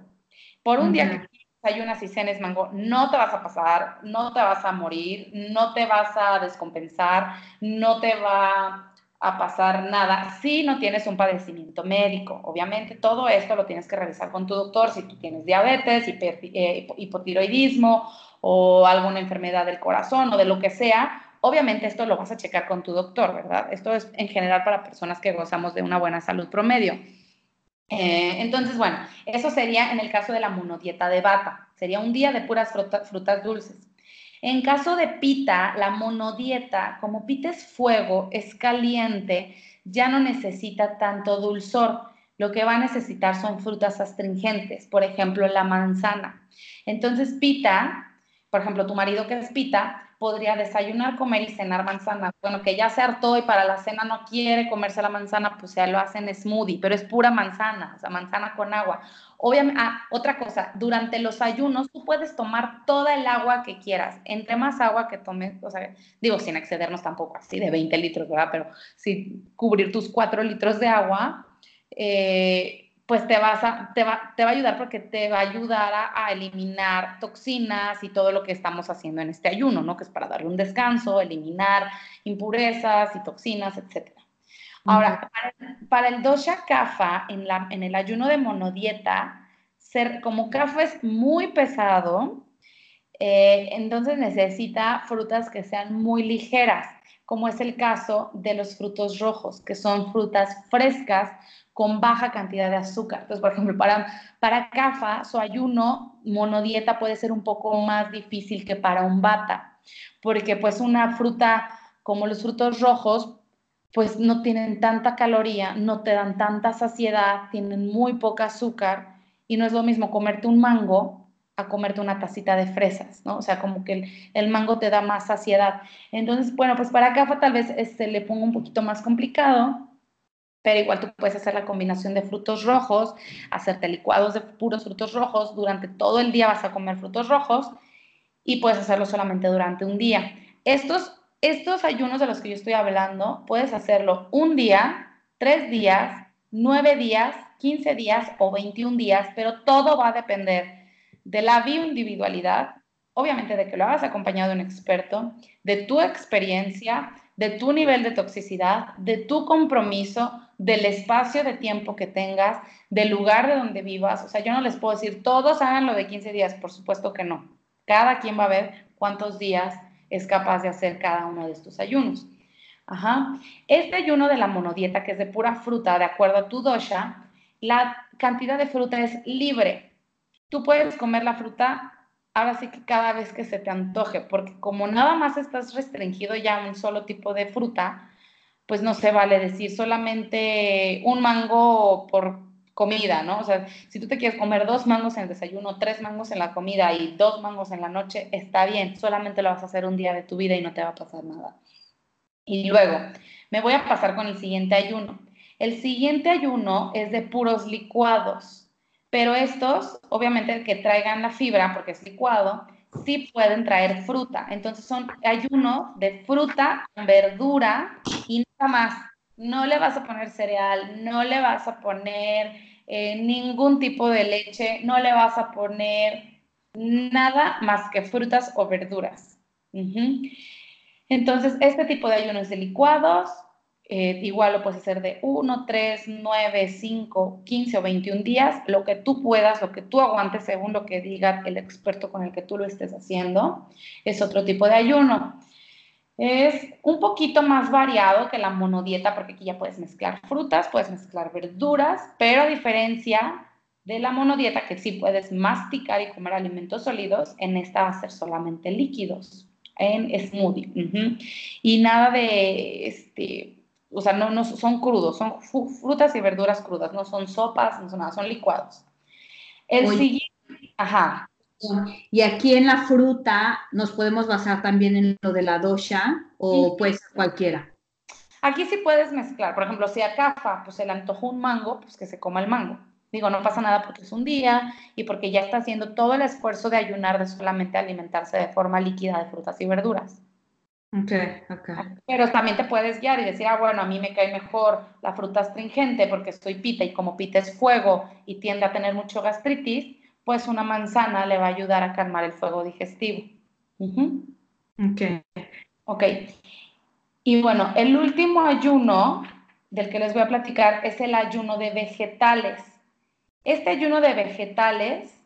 Por un día que ayunas y cenes mango, no te vas a pasar, no te vas a morir, no te vas a descompensar, no te va a pasar nada si no tienes un padecimiento médico. Obviamente todo esto lo tienes que revisar con tu doctor si tú tienes diabetes, eh, hipotiroidismo o alguna enfermedad del corazón o de lo que sea. Obviamente esto lo vas a checar con tu doctor, ¿verdad? Esto es en general para personas que gozamos de una buena salud promedio. Eh, entonces, bueno, eso sería en el caso de la monodieta de bata. Sería un día de puras frutas dulces. En caso de pita, la monodieta, como pita es fuego, es caliente, ya no necesita tanto dulzor. Lo que va a necesitar son frutas astringentes, por ejemplo, la manzana. Entonces, pita, por ejemplo, tu marido que es pita, podría desayunar, comer y cenar manzana. Bueno, que ya se hartó y para la cena no quiere comerse la manzana, pues ya lo hacen smoothie, pero es pura manzana, o sea, manzana con agua. Obviamente, ah, otra cosa, durante los ayunos tú puedes tomar toda el agua que quieras. Entre más agua que tomes, o sea, digo, sin excedernos tampoco así de 20 litros, ¿verdad? Pero si cubrir tus 4 litros de agua, eh, pues te, vas a, te, va, te va a ayudar porque te va a ayudar a, eliminar toxinas y todo lo que estamos haciendo en este ayuno, ¿no? Que es para darle un descanso, eliminar impurezas y toxinas, etc. Ahora, para, el dosha kapha, en, la, en el ayuno de monodieta, ser, como kapha es muy pesado, eh, entonces necesita frutas que sean muy ligeras, como es el caso de los frutos rojos, que son frutas frescas con baja cantidad de azúcar. Entonces, por ejemplo, para, para CAFA, su ayuno monodieta puede ser un poco más difícil que para un bata, porque pues una fruta como los frutos rojos, pues no tienen tanta caloría, no te dan tanta saciedad, tienen muy poca azúcar y no es lo mismo comerte un mango a comerte una tacita de fresas, ¿no? O sea, como que el, el mango te da más saciedad. Entonces, bueno, pues para CAFA tal vez este, le ponga un poquito más complicado, pero igual tú puedes hacer la combinación de frutos rojos, hacerte licuados de puros frutos rojos, durante todo el día vas a comer frutos rojos y puedes hacerlo solamente durante un día. Estos, estos ayunos de los que yo estoy hablando, puedes hacerlo un día, tres días, nueve días, quince días o veintiún días, pero todo va a depender de la bioindividualidad, obviamente de que lo hagas acompañado de un experto, de tu experiencia, de tu nivel de toxicidad, de tu compromiso, del espacio de tiempo que tengas, del lugar de donde vivas. O sea, yo no les puedo decir, todos hagan lo de 15 días, por supuesto que no. Cada quien va a ver cuántos días es capaz de hacer cada uno de estos ayunos. Ajá. Este ayuno de la monodieta, que es de pura fruta, de acuerdo a tu dosha, la cantidad de fruta es libre. Tú puedes comer la fruta ahora sí que cada vez que se te antoje, porque como nada más estás restringido ya a un solo tipo de fruta, pues no se vale decir solamente un mango por comida, ¿no? O sea, si tú te quieres comer dos mangos en el desayuno, tres mangos en la comida y dos mangos en la noche, está bien, solamente lo vas a hacer un día de tu vida y no te va a pasar nada. Y luego, me voy a pasar con el siguiente ayuno. El siguiente ayuno es de puros licuados. Pero estos, obviamente, que traigan la fibra, porque es licuado, sí pueden traer fruta. Entonces son ayunos de fruta, verdura y nada más. No le vas a poner cereal, no le vas a poner eh, ningún tipo de leche, no le vas a poner nada más que frutas o verduras. Entonces, este tipo de ayunos de licuados eh, igual lo puedes hacer de 1, 3, 9, 5, 15 o 21 días, lo que tú puedas, lo que tú aguantes según lo que diga el experto con el que tú lo estés haciendo, es otro tipo de ayuno. Es un poquito más variado que la monodieta porque aquí ya puedes mezclar frutas, puedes mezclar verduras, pero a diferencia de la monodieta que sí puedes masticar y comer alimentos sólidos, en esta va a ser solamente líquidos en smoothie. Y nada de este o sea, no, no son crudos, son frutas y verduras crudas, no son sopas, no son nada, son licuados. El siguiente, ajá. Y aquí en la fruta nos podemos basar también en lo de la dosha o pues cualquiera. Aquí sí puedes mezclar, por ejemplo, si a Cafa pues se le antojó un mango, pues que se coma el mango. Digo, no pasa nada porque es un día y porque ya está haciendo todo el esfuerzo de ayunar de solamente alimentarse de forma líquida de frutas y verduras. Okay, okay. Pero también te puedes guiar y decir, ah, bueno, a mí me cae mejor la fruta astringente porque estoy pita y como pita es fuego y tiende a tener mucho gastritis, pues una manzana le va a ayudar a calmar el fuego digestivo. Ok. Ok. Y bueno, el último ayuno del que les voy a platicar es el ayuno de vegetales. Este ayuno de vegetales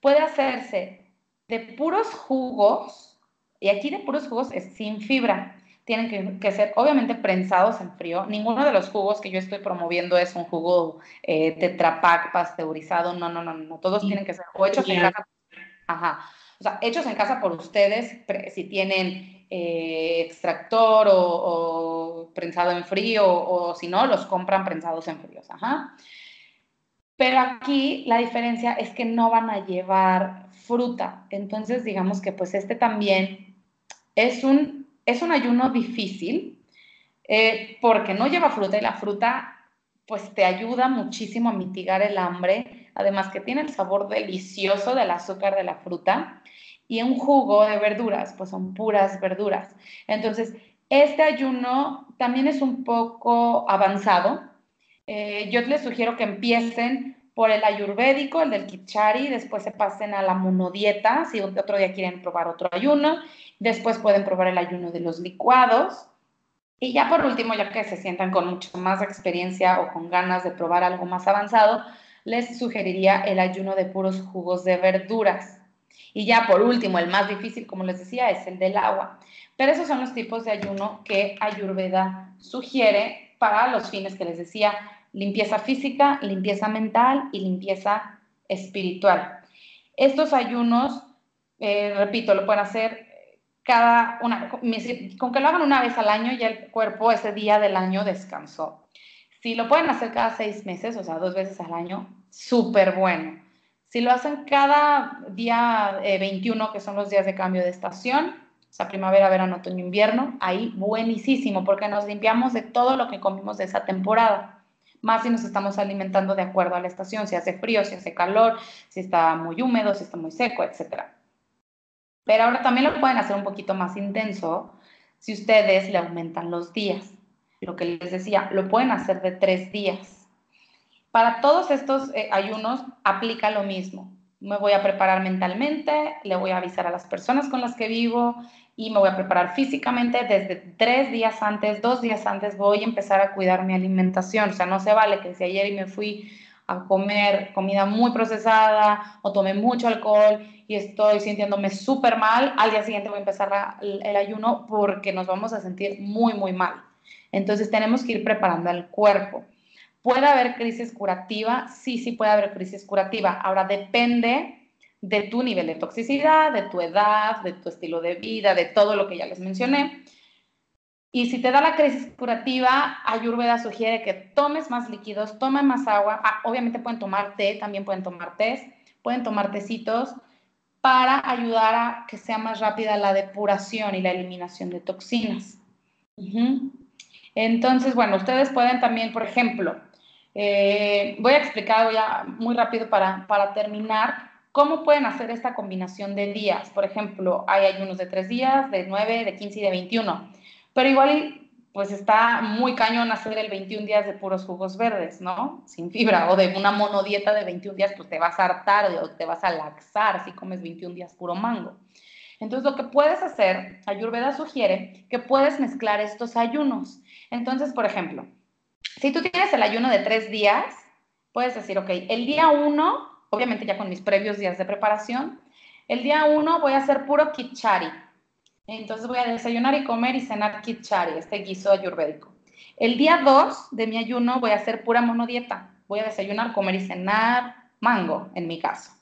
puede hacerse de puros jugos y aquí de puros jugos es sin fibra. tienen que, ser obviamente prensados en frío. Ninguno de los jugos que yo estoy promoviendo es un jugo eh, tetrapac pasteurizado. No, no, no, no. Todos tienen que ser hechos en casa. Ajá. O sea, hechos en casa por ustedes, si tienen eh, extractor o, prensado en frío o, si no, los compran prensados en fríos. Ajá. Pero aquí la diferencia es que no van a llevar fruta. Entonces, digamos que pues este también es un es un ayuno difícil eh, porque no lleva fruta y la fruta pues te ayuda muchísimo a mitigar el hambre, además que tiene el sabor delicioso del azúcar de la fruta y un jugo de verduras, pues son puras verduras. Entonces, este ayuno también es un poco avanzado. Eh, yo les sugiero que empiecen por el ayurvédico, el del kichari, después se pasen a la monodieta, si otro día quieren probar otro ayuno, Después pueden probar el ayuno de los licuados. Y ya por último, ya que se sientan con mucho más experiencia o con ganas de probar algo más avanzado, les sugeriría el ayuno de puros jugos de verduras. Y ya por último, el más difícil, como les decía, es el del agua. Pero esos son los tipos de ayuno que Ayurveda sugiere para los fines que les decía, limpieza física, limpieza mental y limpieza espiritual. Estos ayunos, eh, repito, lo pueden hacer cada una, con que lo hagan una vez al año, ya el cuerpo ese día del año descansó. Si lo pueden hacer cada seis meses, o sea, dos veces al año, súper bueno. Si lo hacen cada día 21, eh, que son los días de cambio de estación, o sea, primavera, verano, otoño, invierno, ahí buenísimo, porque nos limpiamos de todo lo que comimos de esa temporada. Más si nos estamos alimentando de acuerdo a la estación, si hace frío, si hace calor, si está muy húmedo, si está muy seco, etcétera. Pero ahora también lo pueden hacer un poquito más intenso si ustedes le aumentan los días. Lo que les decía, lo pueden hacer de tres días. Para todos estos eh, ayunos aplica lo mismo. Me voy a preparar mentalmente, le voy a avisar a las personas con las que vivo y me voy a preparar físicamente desde tres días antes, dos días antes, voy a empezar a cuidar mi alimentación. O sea, no se vale que si ayer me fui a comer comida muy procesada o tomé mucho alcohol y estoy sintiéndome súper mal, al día siguiente voy a empezar el ayuno porque nos vamos a sentir muy, muy mal. Entonces tenemos que ir preparando al cuerpo. ¿Puede haber crisis curativa? Sí, sí puede haber crisis curativa. Ahora depende de tu nivel de toxicidad, de tu edad, de tu estilo de vida, de todo lo que ya les mencioné. Y si te da la crisis curativa, Ayurveda sugiere que tomes más líquidos, tomen más agua. Ah, obviamente pueden tomar té, también pueden tomar té, pueden tomar tecitos para ayudar a que sea más rápida la depuración y la eliminación de toxinas. Entonces, bueno, ustedes pueden también, por ejemplo, eh, voy a explicar ya muy rápido para, terminar cómo pueden hacer esta combinación de días. Por ejemplo, hay ayunos de tres días, de nueve, de 15 y de 21. Pero igual pues está muy cañón hacer el 21 días de puros jugos verdes, ¿no? Sin fibra, o de una monodieta de 21 días, pues te vas a hartar o te vas a laxar si comes 21 días puro mango. Entonces, lo que puedes hacer, Ayurveda sugiere que puedes mezclar estos ayunos. Entonces, por ejemplo, si tú tienes el ayuno de tres días, puedes decir, ok, el día uno, obviamente ya con mis previos días de preparación, el día uno voy a hacer puro kichari, entonces voy a desayunar y comer y cenar kichari, este guiso ayurvédico. El día 2 de mi ayuno voy a hacer pura monodieta. Voy a desayunar, comer y cenar mango, en mi caso.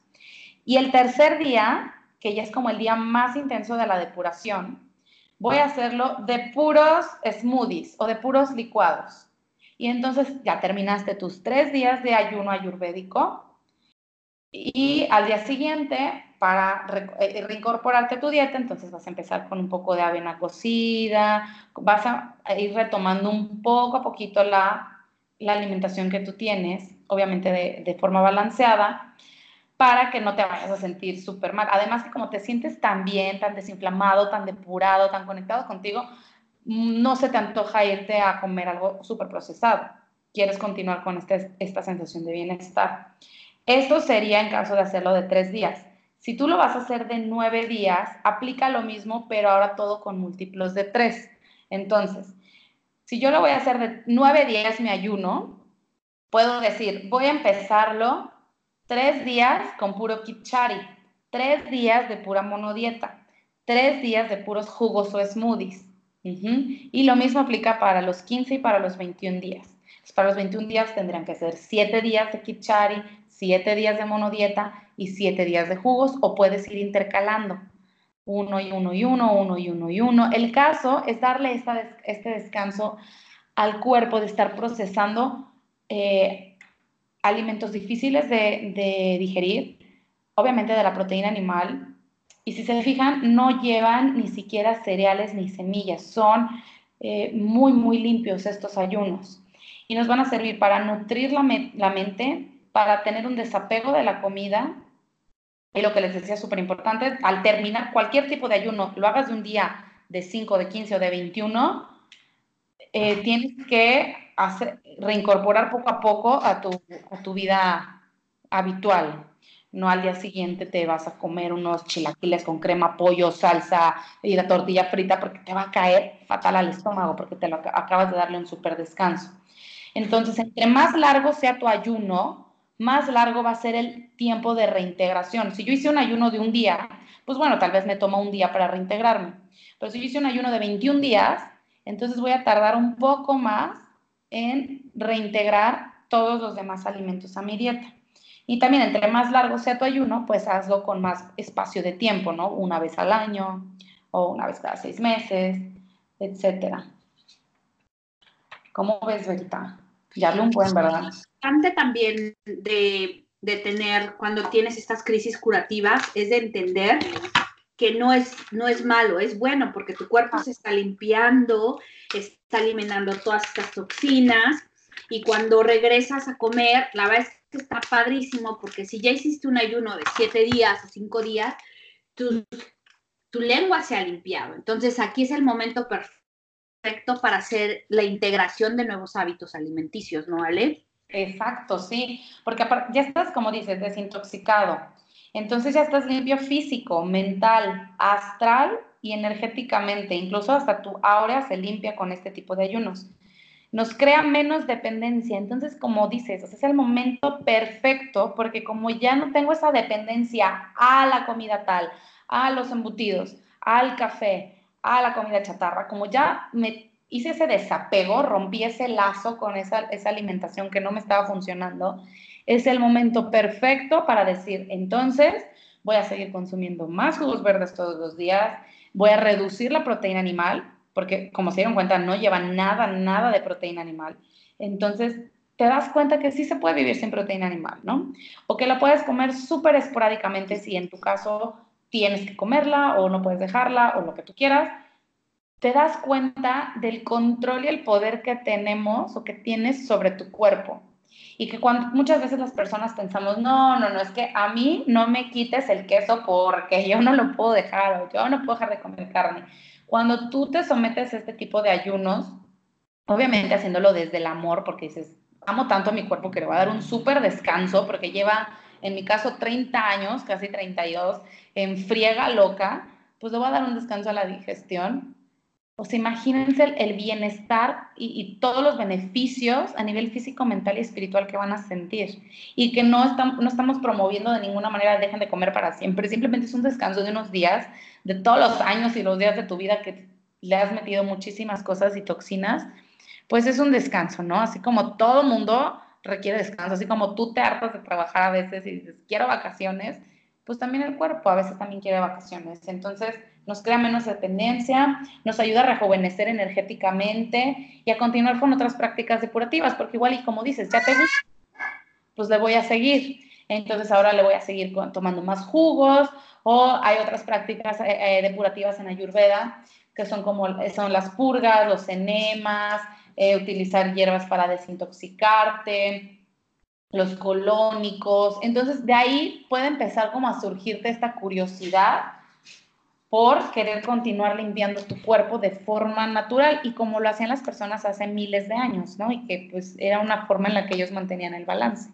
Y el tercer día, que ya es como el día más intenso de la depuración, voy a hacerlo de puros smoothies o de puros licuados. Y entonces ya terminaste tus tres días de ayuno ayurvédico y al día siguiente para eh, reincorporarte a tu dieta, entonces vas a empezar con un poco de avena cocida, vas a ir retomando un poco a poquito la, la alimentación que tú tienes, obviamente de, de, forma balanceada, para que no te vayas a sentir súper mal. Además que como te sientes tan bien, tan desinflamado, tan depurado, tan conectado contigo, no se te antoja irte a comer algo súper procesado. Quieres continuar con este, esta sensación de bienestar. Esto sería en caso de hacerlo de tres días. Si tú lo vas a hacer de nueve días, aplica lo mismo, pero ahora todo con múltiplos de tres. Entonces, si yo lo voy a hacer de nueve días mi ayuno, puedo decir, voy a empezarlo tres días con puro kichari, tres días de pura monodieta, tres días de puros jugos o smoothies. Y lo mismo aplica para los 15 y para los 21 días. para los 21 días tendrían que ser 7 días de Kichari, 7 días de monodieta y 7 días de jugos o puedes ir intercalando uno y uno y uno, uno y uno y uno. El caso es darle este descanso al cuerpo de estar procesando eh, alimentos difíciles de, digerir, obviamente de la proteína animal. Y si se fijan, no llevan ni siquiera cereales ni semillas, son eh, muy, muy limpios estos ayunos. Y nos van a servir para nutrir la, la mente, para tener un desapego de la comida y lo que les decía súper importante, al terminar cualquier tipo de ayuno, lo hagas de un día de 5, de 15 o de 21, eh, tienes que hacer, reincorporar poco a poco a tu, a tu vida habitual. No al día siguiente te vas a comer unos chilaquiles con crema, pollo, salsa y la tortilla frita porque te va a caer fatal al estómago porque te lo acabas de darle un súper descanso. Entonces, entre más largo sea tu ayuno, más largo va a ser el tiempo de reintegración. Si yo hice un ayuno de un día, pues bueno, tal vez me toma un día para reintegrarme. Pero si yo hice un ayuno de 21 días, entonces voy a tardar un poco más en reintegrar todos los demás alimentos a mi dieta. Y también entre más largo sea tu ayuno, pues hazlo con más espacio de tiempo, ¿no? Una vez al año o una vez cada seis meses, etcétera. ¿Cómo ves, Verita? Ya lo un buen, ¿verdad? también de, tener cuando tienes estas crisis curativas es de entender que no es, no es malo, es bueno porque tu cuerpo se está limpiando, está eliminando todas estas toxinas y cuando regresas a comer, la verdad es está padrísimo porque si ya hiciste un ayuno de siete días o cinco días, tu, lengua se ha limpiado. Entonces aquí es el momento perfecto para hacer la integración de nuevos hábitos alimenticios, ¿no, Ale? Exacto, sí, porque ya estás, como dices, desintoxicado. Entonces ya estás limpio físico, mental, astral y energéticamente. Incluso hasta tu aura se limpia con este tipo de ayunos. Nos crea menos dependencia. Entonces, como dices, es el momento perfecto porque como ya no tengo esa dependencia a la comida tal, a los embutidos, al café, a la comida chatarra, como ya me hice ese desapego, rompí ese lazo con esa, esa alimentación que no me estaba funcionando, es el momento perfecto para decir, entonces voy a seguir consumiendo más jugos verdes todos los días, voy a reducir la proteína animal, porque como se dieron cuenta, no lleva nada, nada de proteína animal. Entonces, te das cuenta que sí se puede vivir sin proteína animal, ¿no? O que la puedes comer súper esporádicamente si en tu caso tienes que comerla o no puedes dejarla o lo que tú quieras, te das cuenta del control y el poder que tenemos o que tienes sobre tu cuerpo. Y que cuando muchas veces las personas pensamos, no, no, no, es que a mí no me quites el queso porque yo no lo puedo dejar o yo no puedo dejar de comer carne. Cuando tú te sometes a este tipo de ayunos, obviamente haciéndolo desde el amor, porque dices, amo tanto a mi cuerpo que le voy a dar un súper descanso, porque lleva, en mi caso, 30 años, casi 32, en friega loca, pues le voy a dar un descanso a la digestión sea, imagínense el, bienestar y, todos los beneficios a nivel físico, mental y espiritual que van a sentir. Y que no, no estamos promoviendo de ninguna manera, dejen de comer para siempre. Simplemente es un descanso de unos días, de todos los años y los días de tu vida que le has metido muchísimas cosas y toxinas. Pues es un descanso, ¿no? Así como todo mundo requiere descanso, así como tú te hartas de trabajar a veces y dices, quiero vacaciones, pues también el cuerpo a veces también quiere vacaciones. Entonces, nos crea menos dependencia, nos ayuda a rejuvenecer energéticamente y a continuar con otras prácticas depurativas, porque igual y como dices, ya te gusta, pues le voy a seguir. Entonces ahora le voy a seguir tomando más jugos o hay otras prácticas eh, eh, depurativas en Ayurveda que son como son las purgas, los enemas, eh, utilizar hierbas para desintoxicarte, los colónicos. Entonces de ahí puede empezar como a surgirte esta curiosidad por querer continuar limpiando tu cuerpo de forma natural y como lo hacían las personas hace miles de años, ¿no? Y que pues era una forma en la que ellos mantenían el balance.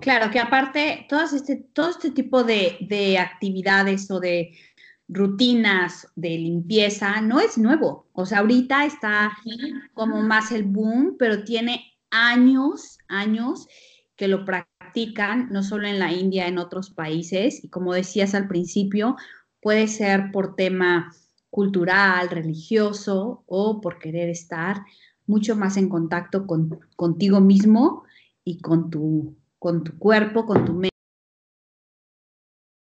Claro, que aparte este, todo este tipo de, de actividades o de rutinas de limpieza no es nuevo. O sea, ahorita está como más el boom, pero tiene años, años que lo practican, no solo en la India, en otros países. Y como decías al principio, puede ser por tema cultural, religioso o por querer estar mucho más en contacto con, contigo mismo y con tu, con tu cuerpo, con tu mente.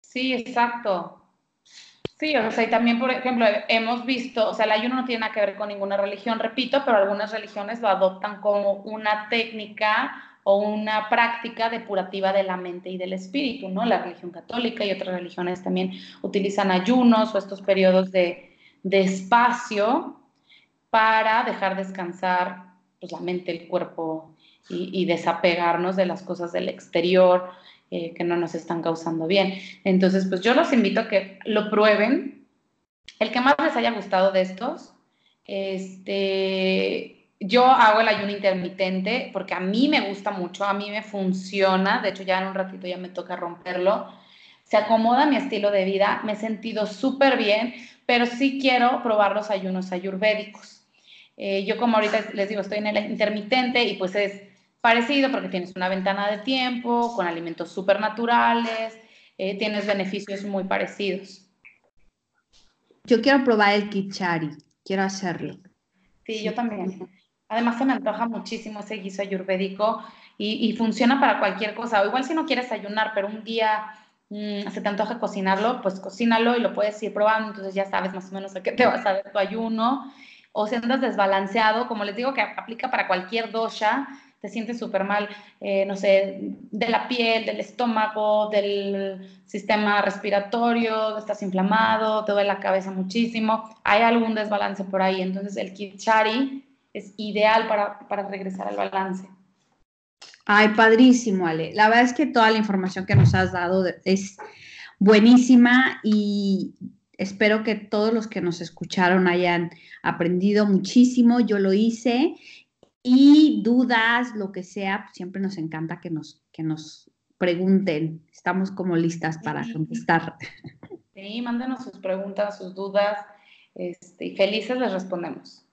Sí, exacto. Sí, o sea, y también, por ejemplo, hemos visto, o sea, el ayuno no tiene nada que ver con ninguna religión, repito, pero algunas religiones lo adoptan como una técnica o una práctica depurativa de la mente y del espíritu, ¿no? La religión católica y otras religiones también utilizan ayunos o estos periodos de, de espacio para dejar descansar pues, la mente, el cuerpo y, desapegarnos de las cosas del exterior eh, que no nos están causando bien. Entonces, pues yo los invito a que lo prueben. El que más les haya gustado de estos, este, yo hago el ayuno intermitente porque a mí me gusta mucho, a mí me funciona, de hecho ya en un ratito ya me toca romperlo, se acomoda mi estilo de vida, me he sentido súper bien, pero sí quiero probar los ayunos ayurvédicos. Eh, yo como ahorita les digo, estoy en el intermitente y pues es parecido porque tienes una ventana de tiempo con alimentos súper naturales, eh, tienes beneficios muy parecidos. Yo quiero probar el kichari, quiero hacerlo. Sí, yo también. Además se me antoja muchísimo ese guiso ayurvédico y, y funciona para cualquier cosa. O igual si no quieres ayunar, pero un día mm, se te antoja cocinarlo, pues cocínalo y lo puedes ir probando, entonces ya sabes más o menos a qué te vas a ver tu ayuno o si andas desbalanceado, como les digo que aplica para cualquier dosha, te sientes súper mal, eh, no sé, de la piel, del estómago, del sistema respiratorio, estás inflamado, te duele la cabeza muchísimo, hay algún desbalance por ahí, entonces el Kichari es ideal para, para regresar al balance. Ay, padrísimo, Ale. La verdad es que toda la información que nos has dado es buenísima y espero que todos los que nos escucharon hayan aprendido muchísimo. Yo lo hice y dudas, lo que sea, pues, siempre nos encanta que nos, que nos pregunten. Estamos como listas para contestar. Sí, mándenos sus preguntas, sus dudas este, y felices les respondemos.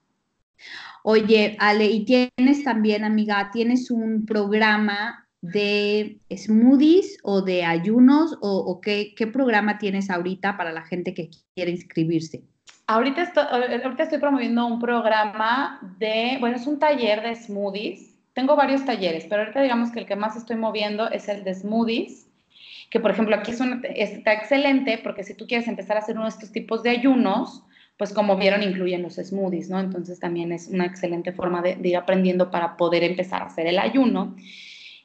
Oye, Ale, y tienes también, amiga, tienes un programa de smoothies o de ayunos o, qué, programa tienes ahorita para la gente que quiere inscribirse? Ahorita estoy, ahorita estoy promoviendo un programa de, bueno, es un taller de smoothies. Tengo varios talleres, pero ahorita digamos que el que más estoy moviendo es el de smoothies, que por ejemplo aquí es está excelente porque si tú quieres empezar a hacer uno de estos tipos de ayunos, pues como vieron incluyen los smoothies, ¿no? Entonces también es una excelente forma de, de ir aprendiendo para poder empezar a hacer el ayuno.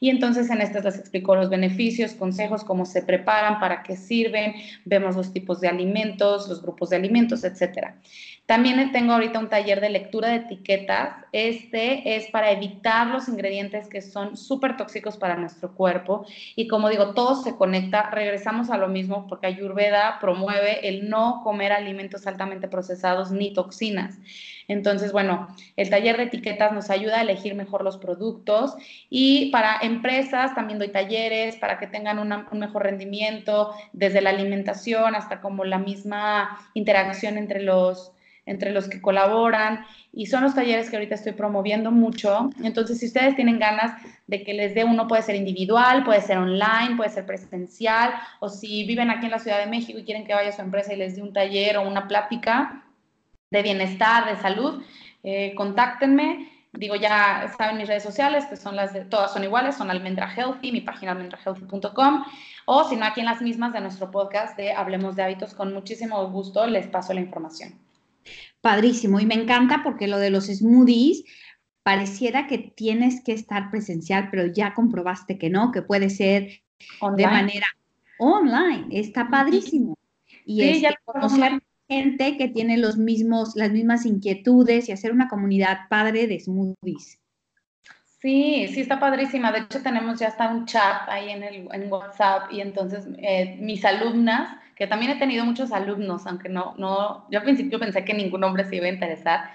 Y entonces en estas les explico los beneficios, consejos, cómo se preparan, para qué sirven, vemos los tipos de alimentos, los grupos de alimentos, etcétera. También tengo ahorita un taller de lectura de etiquetas. Este es para evitar los ingredientes que son súper tóxicos para nuestro cuerpo. Y como digo, todo se conecta. Regresamos a lo mismo porque Ayurveda promueve el no comer alimentos altamente procesados ni toxinas. Entonces, bueno, el taller de etiquetas nos ayuda a elegir mejor los productos y para empresas también doy talleres para que tengan un mejor rendimiento, desde la alimentación hasta como la misma interacción entre los entre los que colaboran y son los talleres que ahorita estoy promoviendo mucho. Entonces, si ustedes tienen ganas de que les dé uno, puede ser individual, puede ser online, puede ser presencial, o si viven aquí en la Ciudad de México y quieren que vaya a su empresa y les dé un taller o una plática, de bienestar, de salud, eh, contáctenme. Digo, ya saben mis redes sociales, que son las de, todas son iguales, son Almendra Healthy, mi página almendrahealthy.com, o si no, aquí en las mismas de nuestro podcast de Hablemos de Hábitos, con muchísimo gusto les paso la información. Padrísimo, y me encanta porque lo de los smoothies pareciera que tienes que estar presencial, pero ya comprobaste que no, que puede ser de manera online. Está padrísimo. Y es ya conocer gente que tiene los mismos, las mismas inquietudes y hacer una comunidad padre de smoothies. Sí, sí, está padrísima. De hecho, tenemos ya hasta un chat ahí en, el, en WhatsApp y entonces eh, mis alumnas, que también he tenido muchos alumnos, aunque no, no, yo al principio pensé que ningún hombre se iba a interesar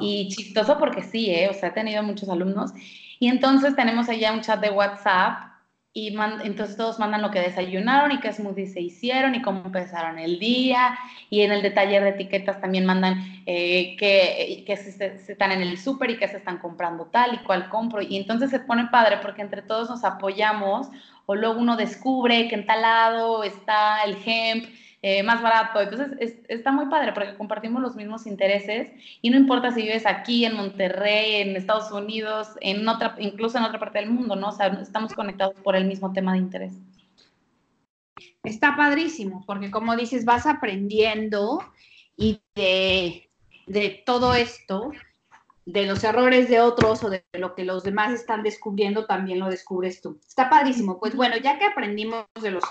y chistoso porque sí, ¿eh? o sea, he tenido muchos alumnos. Y entonces tenemos allá un chat de WhatsApp y entonces todos mandan lo que desayunaron y qué smoothies se hicieron y cómo empezaron el día. Y en el detalle de etiquetas también mandan eh, que, que se, están en el súper y que se están comprando tal y cual compro. Y entonces se pone padre porque entre todos nos apoyamos o luego uno descubre que en tal lado está el hemp eh, más barato. Entonces está muy padre porque compartimos los mismos intereses y no importa si vives aquí, en Monterrey, en Estados Unidos, en otra, incluso en otra parte del mundo, ¿no? O sea, estamos conectados por el mismo tema de interés. Está padrísimo, porque como dices, vas aprendiendo y de, de todo esto de los errores de otros o de lo que los demás están descubriendo, también lo descubres tú. Está padrísimo. Pues bueno, ya que aprendimos de los,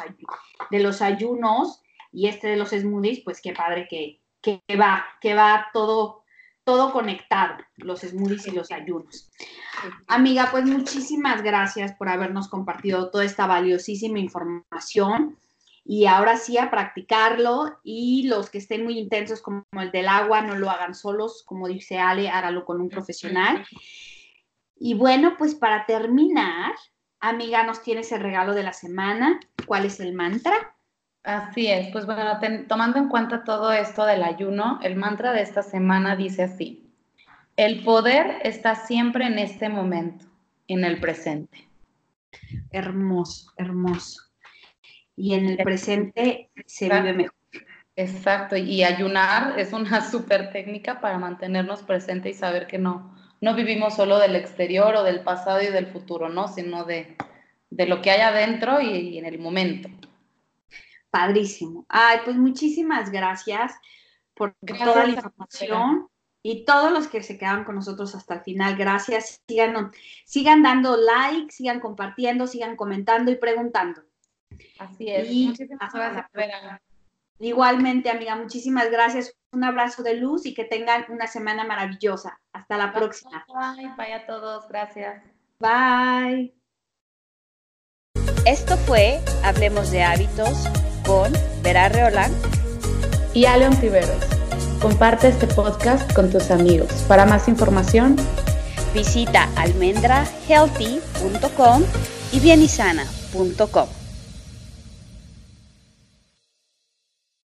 de los ayunos y este de los smoothies, pues qué padre que, que va, que va todo, todo conectado, los smoothies y los ayunos. Amiga, pues muchísimas gracias por habernos compartido toda esta valiosísima información y ahora sí a practicarlo y los que estén muy intensos como el del agua no lo hagan solos, como dice Ale, hágalo con un profesional. Y bueno, pues para terminar, amiga, nos tienes el regalo de la semana. ¿Cuál es el mantra? Así es, pues bueno, tomando en cuenta todo esto del ayuno, el mantra de esta semana dice así, el poder está siempre en este momento, en el presente. Hermoso, hermoso y en el presente se vive mejor. Exacto, y ayunar es una súper técnica para mantenernos presentes y saber que no, no vivimos solo del exterior o del pasado y del futuro, ¿no? Sino de, lo que hay adentro y, en el momento. Padrísimo. Ay, pues muchísimas gracias por toda la información y todos los que se quedan con nosotros hasta el final. Gracias. Sigan, sigan dando like, sigan compartiendo, sigan comentando y preguntando. Así es. muchísimas gracias, Igualmente, amiga, muchísimas gracias. Un abrazo de luz y que tengan una semana maravillosa. Hasta la próxima. Bye, bye a todos. Gracias. Bye. Esto fue Hablemos de Hábitos con Vera Reolán y Aleon Tiveros. Comparte este podcast con tus amigos. Para más información, visita almendrahealthy.com y bienisana.com.